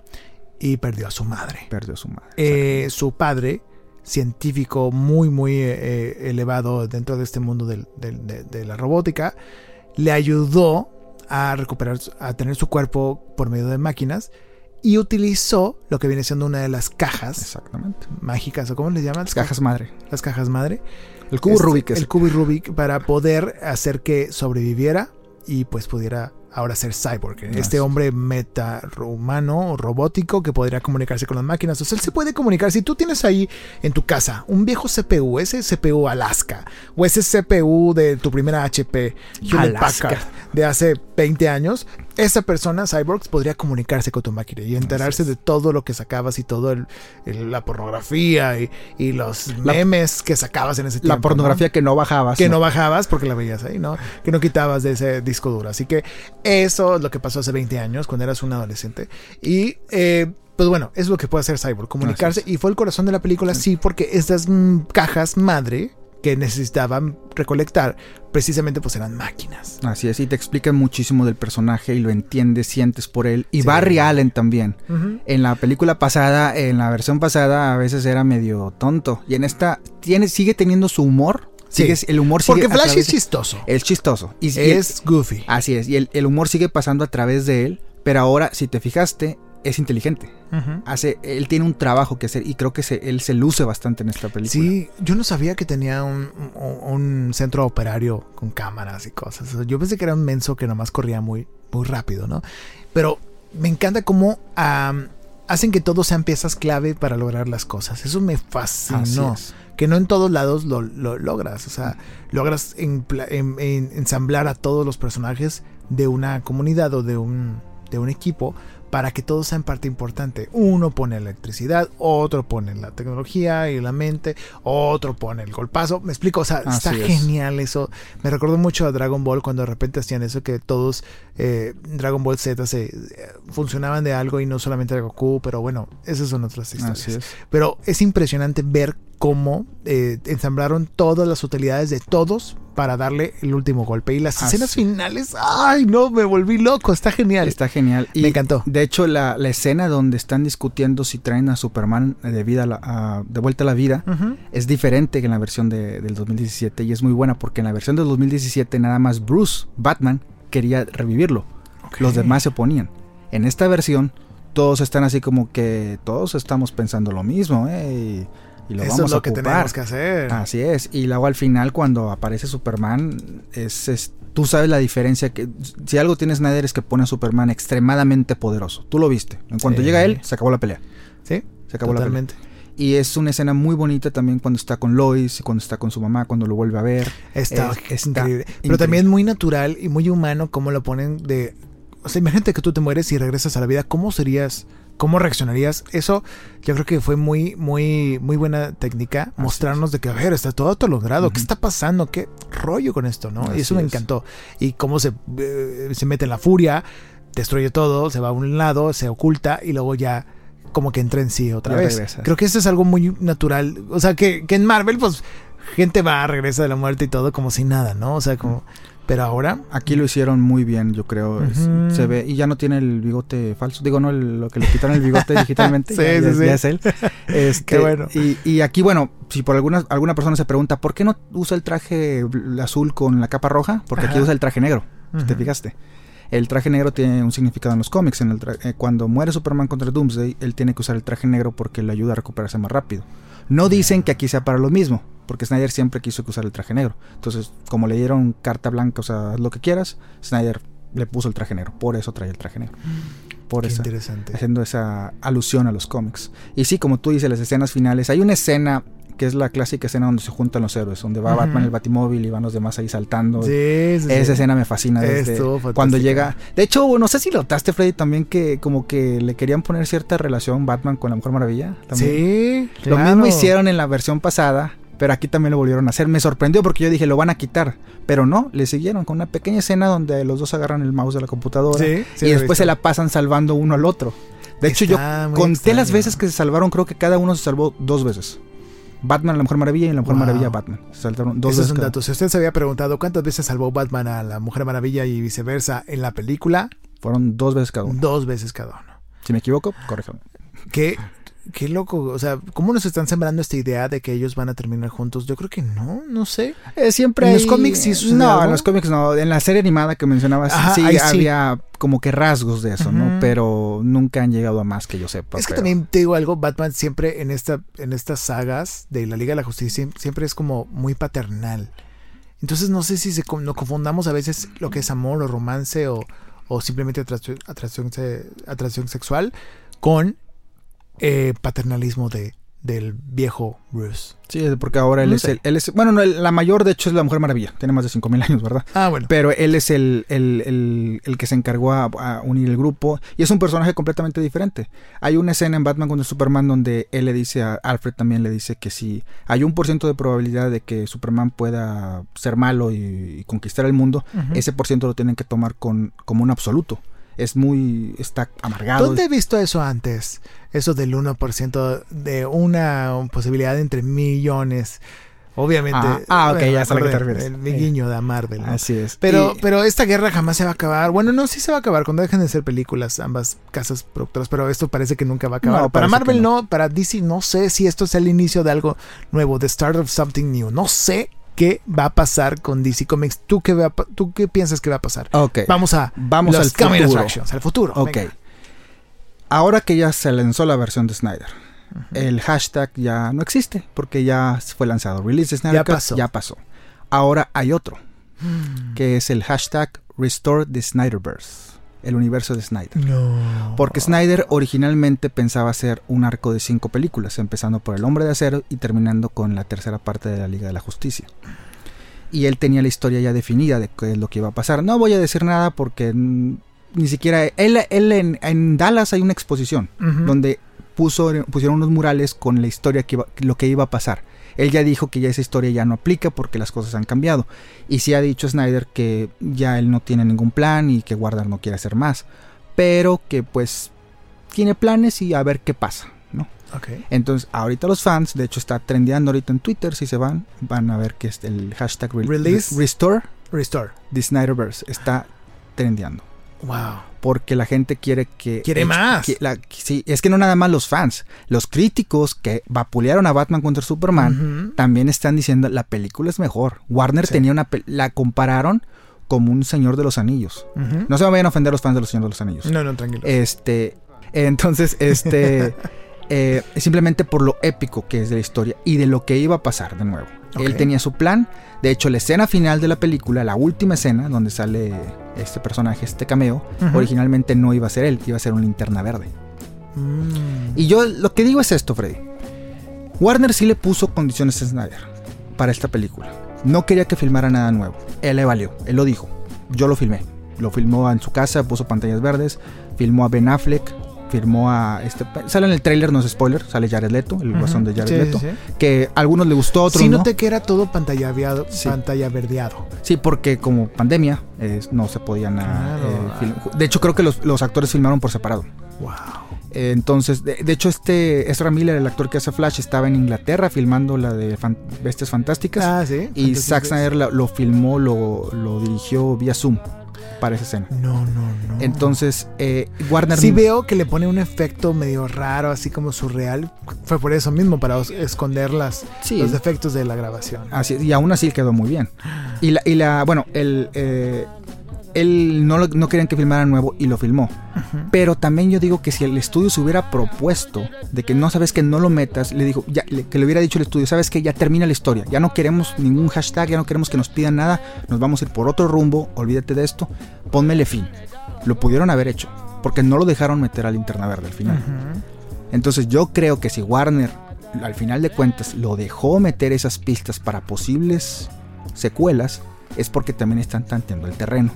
y perdió a su madre. perdió su madre. Eh, su padre, científico muy, muy eh, eh, elevado dentro de este mundo del- del- de, de la robótica, le ayudó a recuperar, a tener su cuerpo por medio de máquinas y utilizó lo que viene siendo una de las cajas Exactamente. mágicas, o cómo les llaman? Las cajas madre. Las cajas madre. El cubo Este, Rubik es El cubo Rubik para poder hacer que sobreviviera y pues pudiera ahora ser cyborg. Este hombre meta humano, robótico, que podría comunicarse con las máquinas. O sea, él se puede comunicar. Si tú tienes ahí en tu casa un viejo CPU, ese CPU Alaska, o ese CPU de tu primera HP, Alaska. De hace 20 años, esa persona, Cyborgs, podría comunicarse con tu máquina y enterarse de todo lo que sacabas y todo el- el- la pornografía y, y los La- memes que sacabas en ese tiempo. la pornografía ¿no? que no bajabas. que ¿no? no bajabas porque la veías ahí, ¿no? Que no quitabas de ese disco duro. Así que eso es lo que pasó hace 20 años, cuando eras un adolescente. Y, eh, pues bueno, es lo que puede hacer Cyborg, comunicarse. Y fue el corazón de la película, sí, porque estas mm, cajas madre que necesitaban recolectar, precisamente pues eran máquinas. Así es, y te explican muchísimo del personaje y lo entiendes, sientes por él. Y Sí. Barry Allen también. En la película pasada, en la versión pasada, a veces era medio tonto. Y en esta tiene, sigue teniendo su humor. Sí. Sigue, el humor sigue Porque Flash es de- chistoso. es chistoso. Y, Es goofy. así es. Y el, el humor sigue pasando a través de él. Pero ahora, si te fijaste, es inteligente. Hace, él tiene un trabajo que hacer y creo que se- él se luce bastante en esta película. Sí, yo no sabía que tenía un, un- un centro operario con cámaras y cosas. Yo pensé que era un menso que nomás corría muy, muy rápido, ¿no? Pero me encanta cómo hacen que todos sean piezas clave para lograr las cosas. Eso me fascinó. Que no en todos lados lo, lo logras. O sea, logras en- en- ensamblar a todos los personajes de una comunidad o de un, de un equipo para que todos sean parte importante. Uno pone electricidad, otro pone la tecnología y la mente, otro pone el golpazo. Me explico, o sea, Así está es. genial eso. Me recordó mucho a Dragon Ball cuando de repente hacían eso que todos eh, Dragon Ball Z se eh, funcionaban de algo y no solamente de Goku, pero bueno, esas son otras historias. Es. Pero es impresionante ver cómo eh, ensamblaron todas las utilidades de todos para darle el último golpe. Y las Así. escenas finales, ay no, me volví loco, está genial. Está genial. Y Me encantó. De hecho, la, la escena donde están discutiendo si traen a Superman de, vida a la- a- de vuelta a la vida es diferente que en la versión de- del 2017 y es muy buena porque en la versión del 2017 nada más Bruce, Batman, quería revivirlo. Los demás se oponían. En esta versión todos están así como que todos estamos pensando lo mismo ¿eh? y, y lo Eso vamos es lo a que ocupar. tenemos que hacer. Así es. Y luego al final cuando aparece Superman, es, es- tú sabes la diferencia que si algo tiene Snyder es que pone a Superman extremadamente poderoso. Tú lo viste. En cuanto Sí. llega él, se acabó la pelea. Sí, Se acabó la pelea. totalmente. Y es una escena muy bonita también cuando está con Lois y cuando está con su mamá, cuando lo vuelve a ver. Está, Es- está increíble. Pero increíble. también muy natural y muy humano como lo ponen de... O sea, imagínate que tú te mueres y regresas a la vida. ¿Cómo serías? ¿Cómo reaccionarías? Eso yo creo que fue muy, muy, muy buena técnica. Mostrarnos de que, a ver, está todo todo logrado. ¿Qué Ujú. está pasando? ¿Qué rollo con esto? ¿no? y eso me es. encantó. Y cómo se, eh, se mete en la furia, destruye todo, se va a un lado, se oculta y luego ya como que entra en sí otra Ya vez. regresa. Creo que eso es algo muy natural. O sea, que, que en Marvel, pues, gente va, regresa de la muerte y todo como si nada, ¿no? O sea, como... Pero ahora... Aquí lo hicieron muy bien, yo creo. Es-. Se ve y ya no tiene el bigote falso. Digo, no, el- lo que le quitaron el bigote digitalmente. Sí, ya, sí, ya- sí. ya es él. Este, Qué bueno. Y, y aquí, bueno, si por alguna, alguna persona se pregunta, ¿por qué no usa el traje azul con la capa roja? Porque aquí usa el traje negro. Si te fijaste. El traje negro tiene un significado en los cómics. En el eh, cuando muere Superman contra Doomsday, él tiene que usar el traje negro porque le ayuda a recuperarse más rápido. No dicen que aquí sea para lo mismo, porque Snyder siempre quiso que usar el traje negro. Entonces, como le dieron carta blanca, o sea, haz lo que quieras, Snyder le puso el traje negro. Por eso trae el traje negro. Por Qué eso. interesante. Haciendo esa alusión a los cómics. Y sí, como tú dices, las escenas finales. Hay una escena que es la clásica escena donde se juntan los héroes, donde va. Batman el batimóvil y van los demás ahí saltando. Sí, sí, sí. Esa escena me fascina desde fantástica. cuando llega. De hecho, no sé si notaste, Freddy, también que como que le querían poner cierta relación Batman con la Mujer Maravilla. También. Sí, Lo claro. mismo hicieron en la versión pasada, pero aquí también lo volvieron a hacer. Me sorprendió porque yo dije, lo van a quitar. Pero no, le siguieron con una pequeña escena donde los dos agarran el mouse de la computadora Sí, sí y después se la pasan salvando uno al otro. De hecho, yo Está conté las veces que se salvaron, creo que cada uno se salvó dos veces. Batman, la Mujer Maravilla y la Mujer Wow. Maravilla, Batman. Saltaron dos Ese es veces. un cada- dato. Si usted se había preguntado cuántas veces salvó Batman a la Mujer Maravilla y viceversa en la película, Fueron dos veces cada uno. dos veces cada uno. Si me equivoco, corríjame. Qué, qué loco. O sea, ¿cómo nos están sembrando esta idea de que ellos van a terminar juntos? Yo creo que no, no sé. Eh, siempre ¿En los cómics sí sucede No, algo? en los cómics no. En la serie animada que mencionabas, Ajá, sí había como que rasgos de eso, ¿no? Pero nunca han llegado a más que yo sepa. es que pero- también te digo algo, Batman siempre en esta en estas sagas de la Liga de la Justicia siempre es como muy paternal. Entonces no sé si se con- no confundamos a veces lo que es amor o romance o, o simplemente atracción, atracción sexual con eh, paternalismo de, del viejo Bruce. Sí, porque ahora él No es el, él es, bueno, no, la mayor de hecho es la Mujer Maravilla, tiene más de 5000 años, ¿verdad? Ah, bueno. Pero él es el, el, el- el que se encargó a, a unir el grupo y es un personaje completamente diferente. Hay una escena en Batman contra Superman donde él le dice a Alfred también le dice que si hay un por ciento de probabilidad de que Superman pueda ser malo y, y conquistar el mundo, ese por ciento lo tienen que tomar con, como un absoluto. Es muy, está amargado. ¿Dónde he visto eso antes? Eso del 1% de una posibilidad entre millones. Obviamente. Ah, ah, ok, bueno, ya a lo que te refieres. El Sí. guiño de Marvel. ¿no? Así es. Pero, Y- pero esta guerra jamás se va a acabar. Bueno, no, sí se va a acabar cuando dejen de ser películas ambas casas productoras, pero esto parece que nunca va a acabar. No, para Marvel que no. para DC no sé si esto es el inicio de algo nuevo, the start of something new. No sé qué va a pasar con DC Comics. ¿Tú qué, va ¿tú qué piensas que va a pasar? ok. Vamos a Vamos al futuro. al futuro. Ok. venga. Ahora que ya se lanzó la versión de Snyder, el hashtag ya no existe porque ya fue lanzado. Release de Snyder Ya Cut, pasó. ya pasó. Ahora hay otro, Mm. que es el hashtag Restore the Snyderverse. El universo de Snyder. No. Porque Snyder originalmente pensaba hacer un arco de cinco películas, empezando por El Hombre de Acero y terminando con la tercera parte de la Liga de la Justicia. Y él tenía la historia ya definida de qué es lo que iba a pasar. No voy a decir nada porque ni siquiera... Él, él en, en Dallas hay una exposición donde puso, pusieron unos murales con la historia que iba- lo que iba a pasar. Él ya dijo que ya esa historia ya no aplica porque las cosas han cambiado. Y sí ha dicho Snyder que ya él no tiene ningún plan y que Warner no quiere hacer más. Pero que pues tiene planes y a ver qué pasa, ¿no? Ok. Entonces ahorita los fans, de hecho está trendeando ahorita en Twitter, si se van, van a ver que es el hashtag re- Release. Restore Restore. the Snyderverse está trendeando Wow. Porque la gente quiere que... Quiere más. que la- sí, es que no nada más los fans, los críticos que vapulearon a Batman contra Superman también están diciendo la película es mejor. Warner Sí. tenía una... La compararon como un Señor de los Anillos. No se me vayan a ofender los fans de los Señor de los Anillos. No, no, tranquilo. Este... Entonces, este... eh, simplemente por lo épico que es de la historia y de lo que iba a pasar de nuevo. Él tenía su plan. De hecho, la escena final de la película, la última escena donde sale este personaje, este cameo, originalmente no iba a ser él, iba a ser una linterna verde. Mm. Y yo lo que digo es esto, Freddy. Warner sí le puso condiciones a Snyder para esta película. No quería que filmara nada nuevo. Él le valió, él lo dijo. Yo lo filmé. Lo filmó en su casa, puso pantallas verdes, filmó a Ben Affleck, filmó a este sale en el tráiler, no es spoiler, sale Jared Leto, el Ujú. guasón de Jared Sí, Leto, sí, que a algunos le gustó, a otros Sí, no. noté que era todo pantallaveado, Sí. pantalla verdeado. Sí, porque como pandemia eh, no se podían ah, Claro. eh, De hecho, creo que los, los actores filmaron por separado. Wow. Eh, entonces, de, de hecho, este Ezra Miller, el actor que hace Flash, estaba en Inglaterra filmando la de Fan- Bestias Fantásticas. Ah, sí. y Zack Snyder lo, lo filmó, lo, lo dirigió vía Zoom para esa escena. No, no, no. Entonces, eh, Warner. Sí veo que le pone un efecto medio raro, así como surreal. Fue por eso mismo, para esconder las, Sí. los defectos de la grabación. Así, y aún así quedó muy bien. Y la, y la bueno, el, eh, él no, lo- no querían que filmara nuevo y lo filmó. Pero también yo digo que si el estudio se hubiera propuesto de que no sabes que no lo metas, le dijo, ya, le- que le hubiera dicho el estudio, sabes que ya termina la historia, ya no queremos ningún hashtag, ya no queremos que nos pidan nada, nos vamos a ir por otro rumbo, olvídate de esto, pónmele fin. Lo pudieron haber hecho, porque no lo dejaron meter a linterna verde al final. Entonces yo creo que si Warner al final de cuentas lo dejó meter esas pistas para posibles secuelas, es porque también están tanteando el terreno.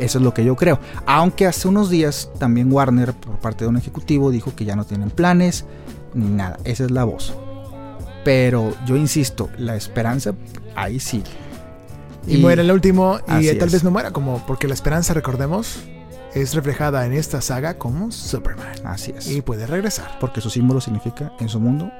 Eso es lo que yo creo. Aunque hace unos días también Warner, por parte de un ejecutivo, dijo que ya no tienen planes ni nada. Esa es la voz. Pero yo insisto, la esperanza ahí sí. Y, muere el último, y tal es. vez no muera, como porque la esperanza, recordemos, es reflejada en esta saga como Superman. Así es. Y puede regresar. Porque su símbolo significa en su mundo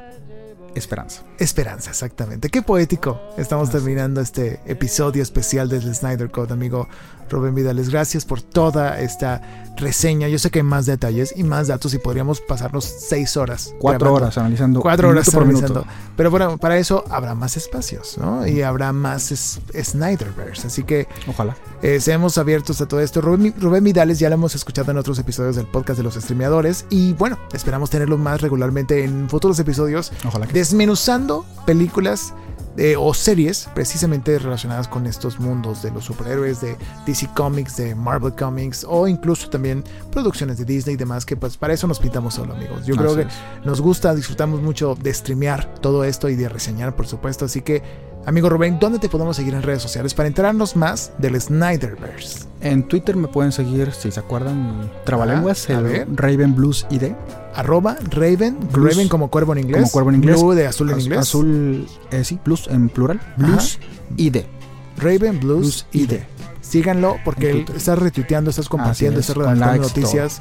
esperanza. Esperanza, exactamente. Qué poético. Estamos terminando este episodio especial del Snyder Code, amigo Rubén Vidales. Gracias por toda esta reseña. Yo sé que hay más detalles y más datos y podríamos pasarnos seis horas. Cuatro grabando. horas analizando. Cuatro horas por analizando. minuto. Pero bueno, para eso habrá más espacios, ¿no? Y habrá más es- Snyderverse. Así que Ojalá. eh, seamos abiertos a todo esto. Rubén, Rubén Vidales ya lo hemos escuchado en otros episodios del podcast de los streameadores. Y bueno, esperamos tenerlo más regularmente en futuros episodios Ojalá que desmenuzando películas eh, o series precisamente relacionadas con estos mundos de los superhéroes, de DC Comics, de Marvel Comics o incluso también producciones de Disney y demás, que pues para eso nos pintamos solo amigos. Yo creo que es. nos gusta, disfrutamos mucho de streamear todo esto y de reseñar por supuesto, así que amigo Rubén, ¿dónde te podemos seguir en redes sociales para enterarnos más del Snyderverse? En Twitter me pueden seguir, si se acuerdan, trabalenguas, Ah, el. Raven Blues ID. Arroba Raven, Blues. Raven como cuervo en inglés, Como cuervo en inglés. Blue de azul en Az- inglés, Azul, eh, sí, Blues en plural. Blues ID. Raven Blues, Blues ID. ID. Síganlo porque él está retuiteando, estás compartiendo, Así es, está con redactando noticias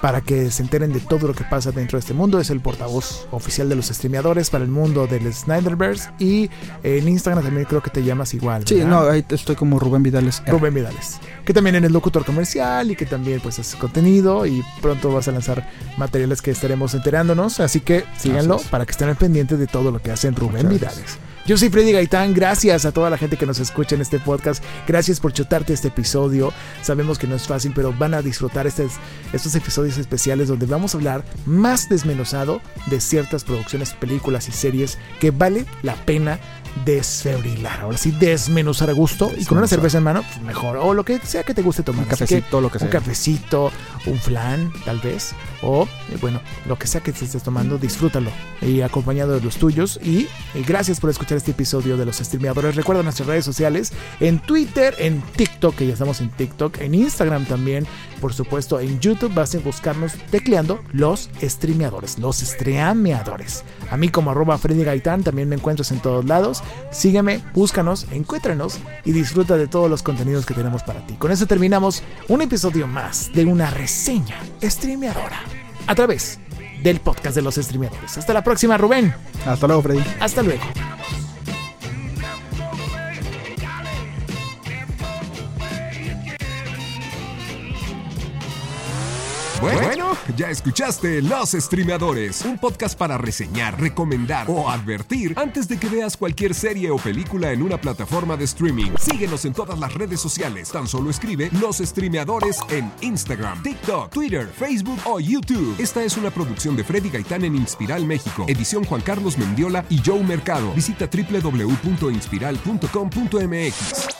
para que se enteren de todo lo que pasa dentro de este mundo. Es el portavoz oficial de los streameadores para el mundo del Snyderverse y en Instagram también creo que te llamas igual. Sí, no, ahí estoy como Rubén Vidales. R. Rubén Vidales, que también eres locutor comercial y que también pues haces contenido y pronto vas a lanzar materiales que estaremos enterándonos, así que síganlo para que estén al pendiente de todo lo que hacen Rubén Muchas Vidales. Yo soy Freddy Gaitán, gracias a toda la gente que nos escucha en este podcast, gracias por chutarte este episodio, sabemos que no es fácil, pero van a disfrutar estos, estos episodios especiales donde vamos a hablar más desmenuzado de ciertas producciones, películas y series que vale la pena desfebrilar. Ahora sí, desmenuzar a gusto y con una cerveza en mano, pues mejor. O lo que sea que te guste tomar. Un cafecito, lo que sea. Un cafecito, un flan, tal vez. O, eh, bueno, lo que sea que te estés tomando, disfrútalo. Y acompañado de los tuyos. Y, y gracias por escuchar este episodio de los streameadores. Recuerda nuestras redes sociales en Twitter, en TikTok, que ya estamos en TikTok, en Instagram también. Por supuesto, en YouTube vas a buscarnos tecleando los streameadores, los streameadores. A mí como arroba Freddy Gaitán también me encuentras en todos lados. Sígueme, búscanos, encuéntranos y disfruta de todos los contenidos que tenemos para ti. Con eso terminamos un episodio más de una reseña streameadora a través del podcast de los streameadores. Hasta la próxima, Rubén. Hasta luego, Freddy. Hasta luego. Bueno, ya escuchaste Los Streameadores, un podcast para reseñar, recomendar o advertir antes de que veas cualquier serie o película en una plataforma de streaming. Síguenos en todas las redes sociales, tan solo escribe Los Streameadores en Instagram, TikTok, Twitter, Facebook o YouTube. Esta es una producción de Freddy Gaitán en Inspiral México, edición Juan Carlos Mendiola y Joe Mercado. Visita www.inspiral.com.mx.